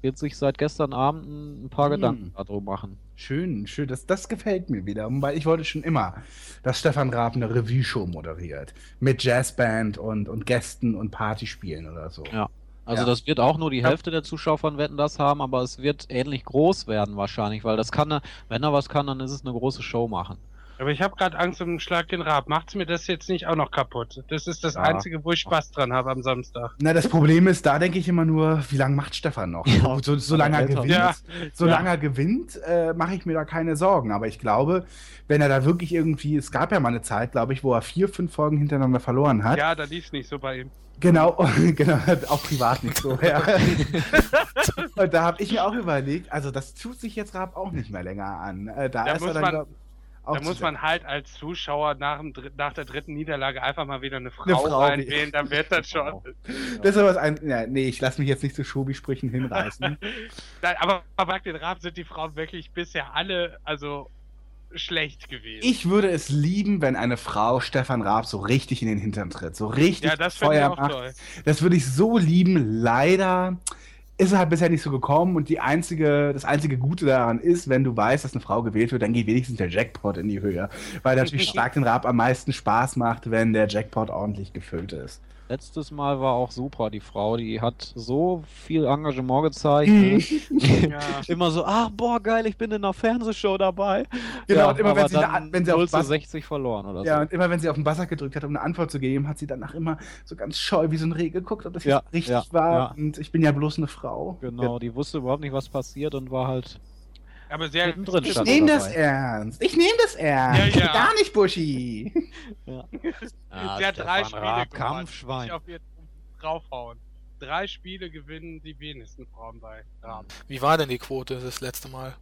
B: wird sich seit gestern Abend ein, paar
A: Hm.
B: Gedanken darüber machen.
A: Schön, schön. Das, das gefällt mir wieder, weil ich wollte schon immer, dass Stefan Raab eine Revue-Show moderiert. Mit Jazzband und, und Gästen und Partyspielen oder so.
B: Ja. Also
A: Ja.
B: das wird auch nur die. Hälfte der Zuschauer von Wetten das haben, aber es wird ähnlich groß werden wahrscheinlich, weil das kann, er- wenn er was kann, dann ist es eine große Show machen.
D: Aber ich habe gerade Angst um den Schlag den Rab. Macht's mir das jetzt nicht auch noch kaputt? Das ist das
B: Ja.
D: Einzige, wo ich Spaß dran habe am Samstag.
A: Na, das Problem ist, da denke ich immer nur, wie lange macht Stefan noch?
B: Ja.
A: so, solange er gewinnt,
D: Ja.
A: solange er gewinnt, äh, mache ich mir da keine Sorgen. Aber ich glaube, wenn er da wirklich irgendwie, es gab ja mal eine Zeit, glaube ich, wo er vier, fünf Folgen hintereinander verloren hat.
D: Ja, da lief's nicht so bei ihm.
A: Genau, genau, auch privat nicht so. Ja. Und da habe ich mir auch überlegt, also das tut sich jetzt Raab auch nicht mehr länger an. Äh, da,
D: Da
A: ist
D: muss
A: er dann,
D: man-
A: glaub,
D: Da muss man halt als Zuschauer nach, dem, nach der dritten Niederlage einfach mal wieder eine Frau,
A: Eine Frau
D: reinwählen, dann wird das schon.
A: Das ist aber was ein. Ja, nee, ich lasse mich jetzt nicht zu Schobi-Sprüchen hinreißen.
D: Nein, aber bei den Rab sind die Frauen wirklich bisher alle, also schlecht gewesen.
A: Ich würde es lieben, wenn eine Frau Stefan Raab so richtig in den Hintern tritt. So richtig
D: ja, das
A: Feuer
D: auch
A: macht.
D: toll.
A: Das würde ich so lieben. Leider ist es halt bisher nicht so gekommen und die einzige, das einzige Gute daran ist, wenn du weißt, dass eine Frau gewählt wird, dann geht wenigstens der Jackpot in die Höhe. Weil natürlich Schlag den Rab am meisten Spaß macht, wenn der Jackpot ordentlich gefüllt ist.
B: Letztes Mal war auch Supra die Frau, die hat so viel Engagement gezeigt.
A: Mhm.
B: ne?
D: Ja.
B: Immer so, ach boah, geil, ich bin in einer Fernsehshow dabei.
A: Genau, und immer wenn sie, da,
B: dann
A: wenn sie auf
B: 0 zu
A: Bass,
B: 60 verloren oder
A: ja,
B: so.
A: und immer wenn sie auf den Buzzer gedrückt hat, um eine Antwort zu geben, hat sie danach immer so ganz scheu wie so ein Reh geguckt, ob das
B: Ja,
A: jetzt richtig
B: ja,
A: war.
B: ja.
A: Und ich bin ja bloß eine Frau.
B: Genau, die wusste überhaupt nicht, was passiert und war halt
D: Aber sehr
B: Mittendrin
A: Ich nehme das ernst. Ich nehme das ernst.
D: Ja, ja.
A: Gar nicht, Buschi.
B: Ah,
D: Sie hat drei Spiele
B: Raab. Kampfschwein.
D: Ich auf ihr draufhauen. Drei Spiele gewinnen die wenigsten Frauen bei Raab.
C: Wie war denn die Quote das letzte Mal?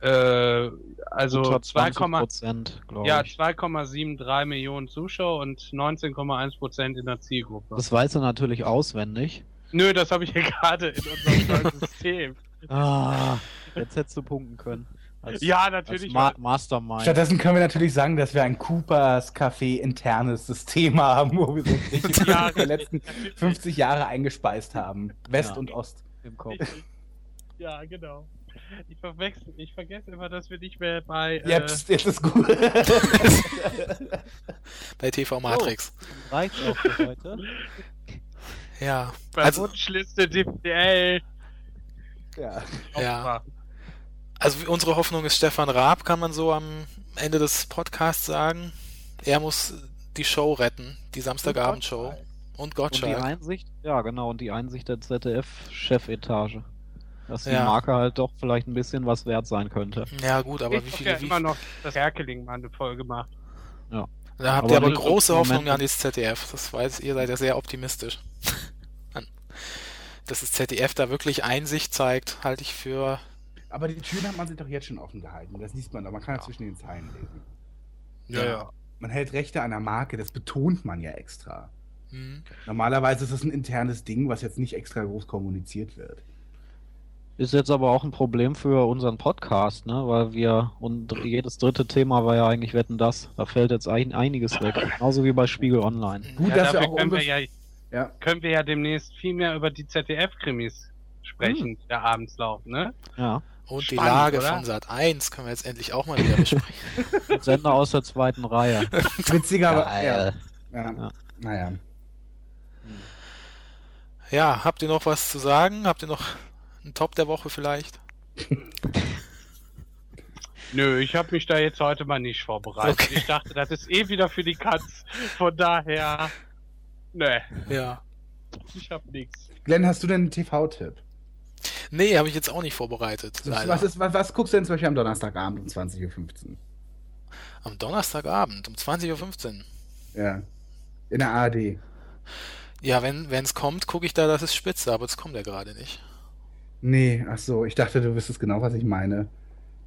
D: Äh, also
B: Unter
D: 2,
B: 20 Prozent, glaube
D: ja,
B: ich.
D: 2,73 Millionen Zuschauer und 19,1 Prozent in der Zielgruppe.
B: Das weiß er natürlich auswendig.
D: Nö, das habe ich ja gerade in unserem neuen System.
B: Ah, jetzt hättest du punkten können. Als,
D: Ja, natürlich.
B: Ma Mastermind.
A: Stattdessen können wir natürlich sagen, dass wir ein Coopers Café internes System haben, wo wir so richtig
D: Ja,
A: die letzten 50 Jahre eingespeist haben. West
B: Ja.
A: und Ost.
B: im Kopf.
D: ja, genau. Ich verwechsel, ich vergesse immer, dass wir nicht mehr bei, äh,
A: Jetzt, jetzt ist gut.
C: Bei TV Matrix.
B: Reicht auch für heute.
C: Ja.
D: bei
C: Also,
D: Wunschliste DPL.
A: ja.
C: Ja. Also unsere Hoffnung ist Stefan Raab, kann man so am Ende des Podcasts sagen. Er muss die Show retten, die Samstagabendshow. Und
B: Und die
C: Gottschalk.
B: Einsicht, ja genau, und die Einsicht der ZDF-Chefetage. Dass die
C: Ja.
B: Marke halt doch vielleicht ein bisschen was wert sein könnte.
C: Ja gut, aber
D: ich
C: wie viele,
D: ja
C: wie,
D: immer noch das Erkeling mal eine Folge gemacht.
C: da habt
B: aber
C: ihr aber große Hoffnung an das ZDF. Das weiß, ihr seid ja sehr optimistisch. Dass das ZDF da wirklich Einsicht zeigt, halte ich für
A: Aber die Türen hat man sich doch jetzt schon offen gehalten. Das liest man doch. Man kann ja zwischen den Zeilen lesen.
C: Ja, ja.
A: Man hält Rechte an der Marke, das betont man ja extra.
C: Hm.
A: Normalerweise ist es ein internes Ding, was jetzt nicht extra groß kommuniziert wird.
B: Ist jetzt aber auch ein Problem für unseren Podcast, ne? Weil wir und jedes dritte Thema war ja eigentlich Wetten das. Da fällt jetzt ein, einiges weg. Genauso wie bei Spiegel Online.
A: Gut,
D: ja,
A: dass wir auch
D: können wir, ja,
A: Ja.
D: können wir ja demnächst viel mehr über die ZDF-Krimis sprechen,
A: Hm.
D: der abends laufen, ne?
B: Ja.
C: Und die
D: Spannend,
C: Lage
D: oder?
C: von Sat 1 können wir jetzt endlich auch mal wieder besprechen.
B: Sender aus der zweiten Reihe.
A: Witziger, aber. Ja. Ja.
B: Ja.
A: Naja.
C: ja, habt ihr noch was zu sagen? Habt ihr noch einen Top der Woche vielleicht?
D: Nö, ich habe mich da jetzt heute mal nicht vorbereitet.
C: Okay.
D: Ich dachte, das ist eh wieder für die Katz. Von daher, ne,
C: Ja.
D: ich hab nichts.
A: Glenn, hast du denn einen TV-Tipp?
C: Nee, habe ich jetzt auch nicht vorbereitet.
A: Was, ist, was, was guckst du denn zum Beispiel am Donnerstagabend um 20.15 Uhr?
C: Am Donnerstagabend um 20.15 Uhr.
A: Ja. In der ARD.
C: Ja, wenn es kommt, gucke ich da, das ist spitze, aber es kommt ja gerade nicht.
A: Nee, ach so, ich dachte, du wüsstest genau, was ich meine.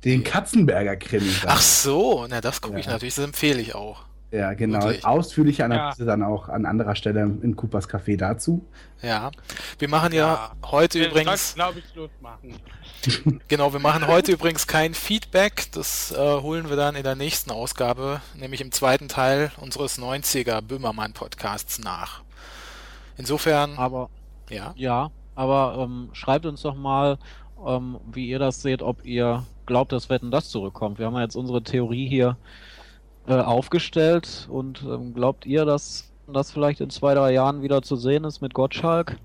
A: Den Katzenberger Krimi.
C: Ach so, na das gucke ich
A: Ja.
C: natürlich, das empfehle ich auch.
A: Ja, genau.
C: Wirklich?
A: Ausführliche Analyse dann auch an anderer Stelle in Coopers Café dazu.
C: Ja. Wir machen ja, heute
D: Wir
C: übrigens,
D: glaube ich, Schluss machen.
C: genau, wir machen heute übrigens kein Feedback, das äh, holen wir dann in der nächsten Ausgabe, nämlich im zweiten Teil unseres 90er Böhmermann Podcasts nach. Insofern,
B: Aber
C: ja.
B: ja, aber ähm, schreibt uns doch mal, ähm, wie ihr das seht, ob ihr glaubt, dass Wetten das zurückkommt. Wir haben ja jetzt unsere Theorie hier äh, aufgestellt und ähm, glaubt ihr, dass das vielleicht in zwei, drei Jahren wieder zu sehen ist mit Gottschalk?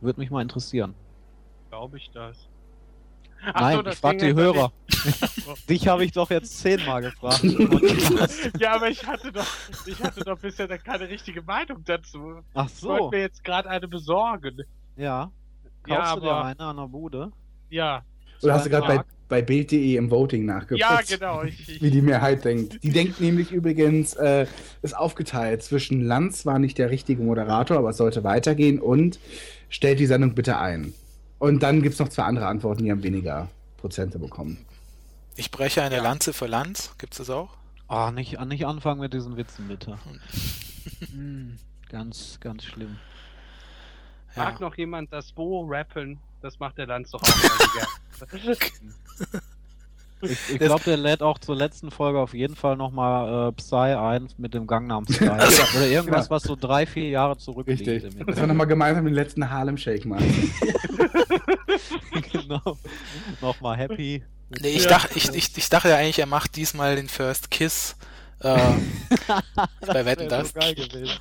B: Würde mich mal interessieren.
D: Glaube ich das.
B: Nein,
D: das
B: ich frage
D: ging
B: die Hörer. Dich habe ich doch jetzt zehnmal gefragt.
D: Ja, aber ich hatte doch, ich hatte doch bisher da keine richtige Meinung dazu.
B: Ach
D: Ich wollte
B: so,
D: mir jetzt gerade eine besorgen.
B: ja.
D: Ja,
B: Kaufst du dir
D: aber-
B: eine an der Bude?
D: Ja,
A: Oder hast du gerade bei? Bei Bild.de im Voting nachgeguckt?
D: ja, genau. Ich,
A: Wie die Mehrheit denkt. Die denkt nämlich übrigens, äh, ist aufgeteilt zwischen Lanz war nicht der richtige Moderator, aber es sollte weitergehen und stellt die Sendung bitte ein. Und dann gibt es noch zwei andere Antworten, die haben weniger Prozente bekommen.
C: Ich breche eine Lanze für Lanz, gibt's das auch?
B: Ah, nicht, nicht anfangen mit diesen Witzen, bitte. Hm, ganz, ganz schlimm.
C: Ja.
D: Mag noch jemand das Bo rappen? Das macht der Lanz doch auch mal gerne.
B: Ich, ich glaube, der lädt auch zur letzten Folge auf jeden Fall nochmal äh, Psy ein mit dem Gangnam Style. Oder irgendwas,
A: Genau.
B: was so drei, vier Jahre zurückliegt.
A: Richtig.
B: im
A: Dass wir nochmal gemeinsam den letzten Harlem Shake machen.
B: genau. Nochmal happy.
C: Nee, ich,
D: Ja.
C: dachte, ich, ich, ich dachte ja eigentlich, er macht diesmal den First Kiss äh, bei Wetten das.
B: so geil gewesen.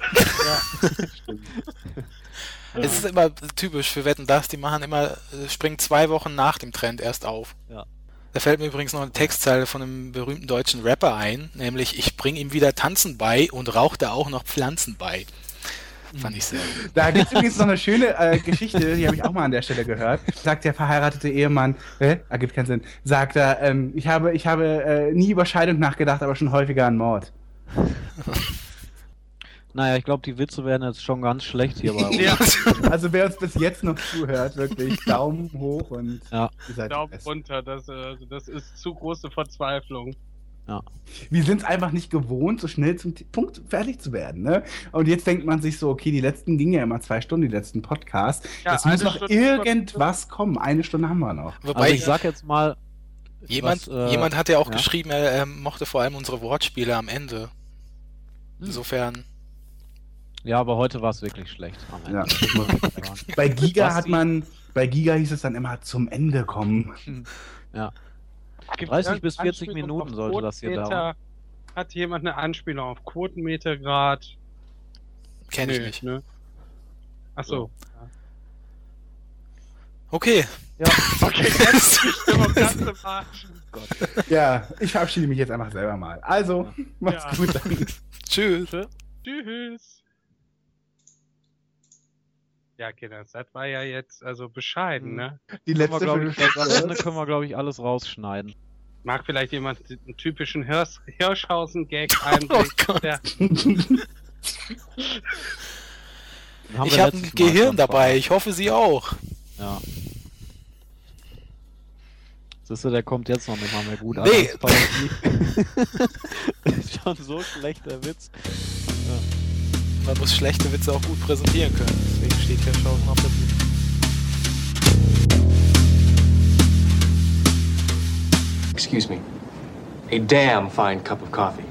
C: Es ist immer typisch für Wetten das, die machen immer, äh, springen zwei Wochen nach dem Trend erst auf.
B: Ja.
C: Da fällt mir übrigens noch eine Textzeile von einem berühmten deutschen Rapper ein, nämlich ich bring ihm wieder Tanzen bei und raucht er auch noch Pflanzen bei. Fand ich sehr gut.
A: Da gibt es übrigens noch eine schöne äh, Geschichte, die habe ich auch mal an der Stelle gehört. Sagt der verheiratete Ehemann, äh, ergibt keinen Sinn, sagt er, ähm, ich habe, ich habe äh, nie über Scheidung nachgedacht, aber schon häufiger an Mord.
B: Naja, ich glaube, die Witze werden jetzt schon ganz schlecht hier bei uns.
A: Ja. Also wer uns bis jetzt noch zuhört, wirklich Daumen hoch und
B: Ja.
D: Daumen runter, das, äh, also das ist zu große Verzweiflung.
A: Wir sind es einfach nicht gewohnt, so schnell zum Punkt fertig zu werden. Ne? Und jetzt denkt man sich so, okay, die letzten gingen ja immer zwei Stunden, die letzten Podcasts.
D: Ja,
A: jetzt muss noch
D: Stunde-
A: irgendwas kommen. Eine Stunde haben wir noch.
C: Wobei
B: Also ich sag jetzt mal,
C: jemand,
B: was, äh,
C: jemand hat ja auch
B: ja.
C: geschrieben, er, er mochte vor allem unsere Wortspiele am Ende.
B: Hm.
C: Insofern,
B: ja, aber heute war es wirklich schlecht. Ende.
A: Ja. Bei Giga
B: Basti?
A: hat man, bei Giga hieß es dann immer zum Ende kommen.
D: Gibt
B: 30
D: irgendeine
B: bis 40
D: Anspielung
B: Minuten sollte das hier
D: Quotenmeter? Hat jemand eine Anspielung auf Quotenmetergrad?
C: kenne ich nicht.
D: Ne? Achso.
C: Okay.
B: Ja.
D: Okay, jetzt Arsch.
A: Ja, ich verabschiede mich jetzt einfach selber mal. Also, macht's
D: Ja.
A: gut. Dann.
C: Tschüss.
D: Tschüss. Ja, Kinder, das war ja jetzt also bescheiden,
B: Hm.
D: ne?
A: Die
B: Können wir,
A: letzte
B: ich, das am Ende können wir, glaube ich, alles rausschneiden.
D: Mag vielleicht jemand einen typischen Hirs Hirschhausen-Gag
C: Oh
D: einbringen?
C: Gott.
D: der,
C: Ich
B: wir
C: habe ein Gehirn dabei. Ich hoffe, Sie auch.
B: Ja. Siehst du, der kommt jetzt noch nicht mal mehr gut
C: Nee.
B: an. Das ist schon so schlecht, der Witz.
C: Man muss schlechte Witze auch gut präsentieren können. Deswegen steht Hirschhausen auf der Bühne.
F: Excuse me. A damn fine cup of coffee.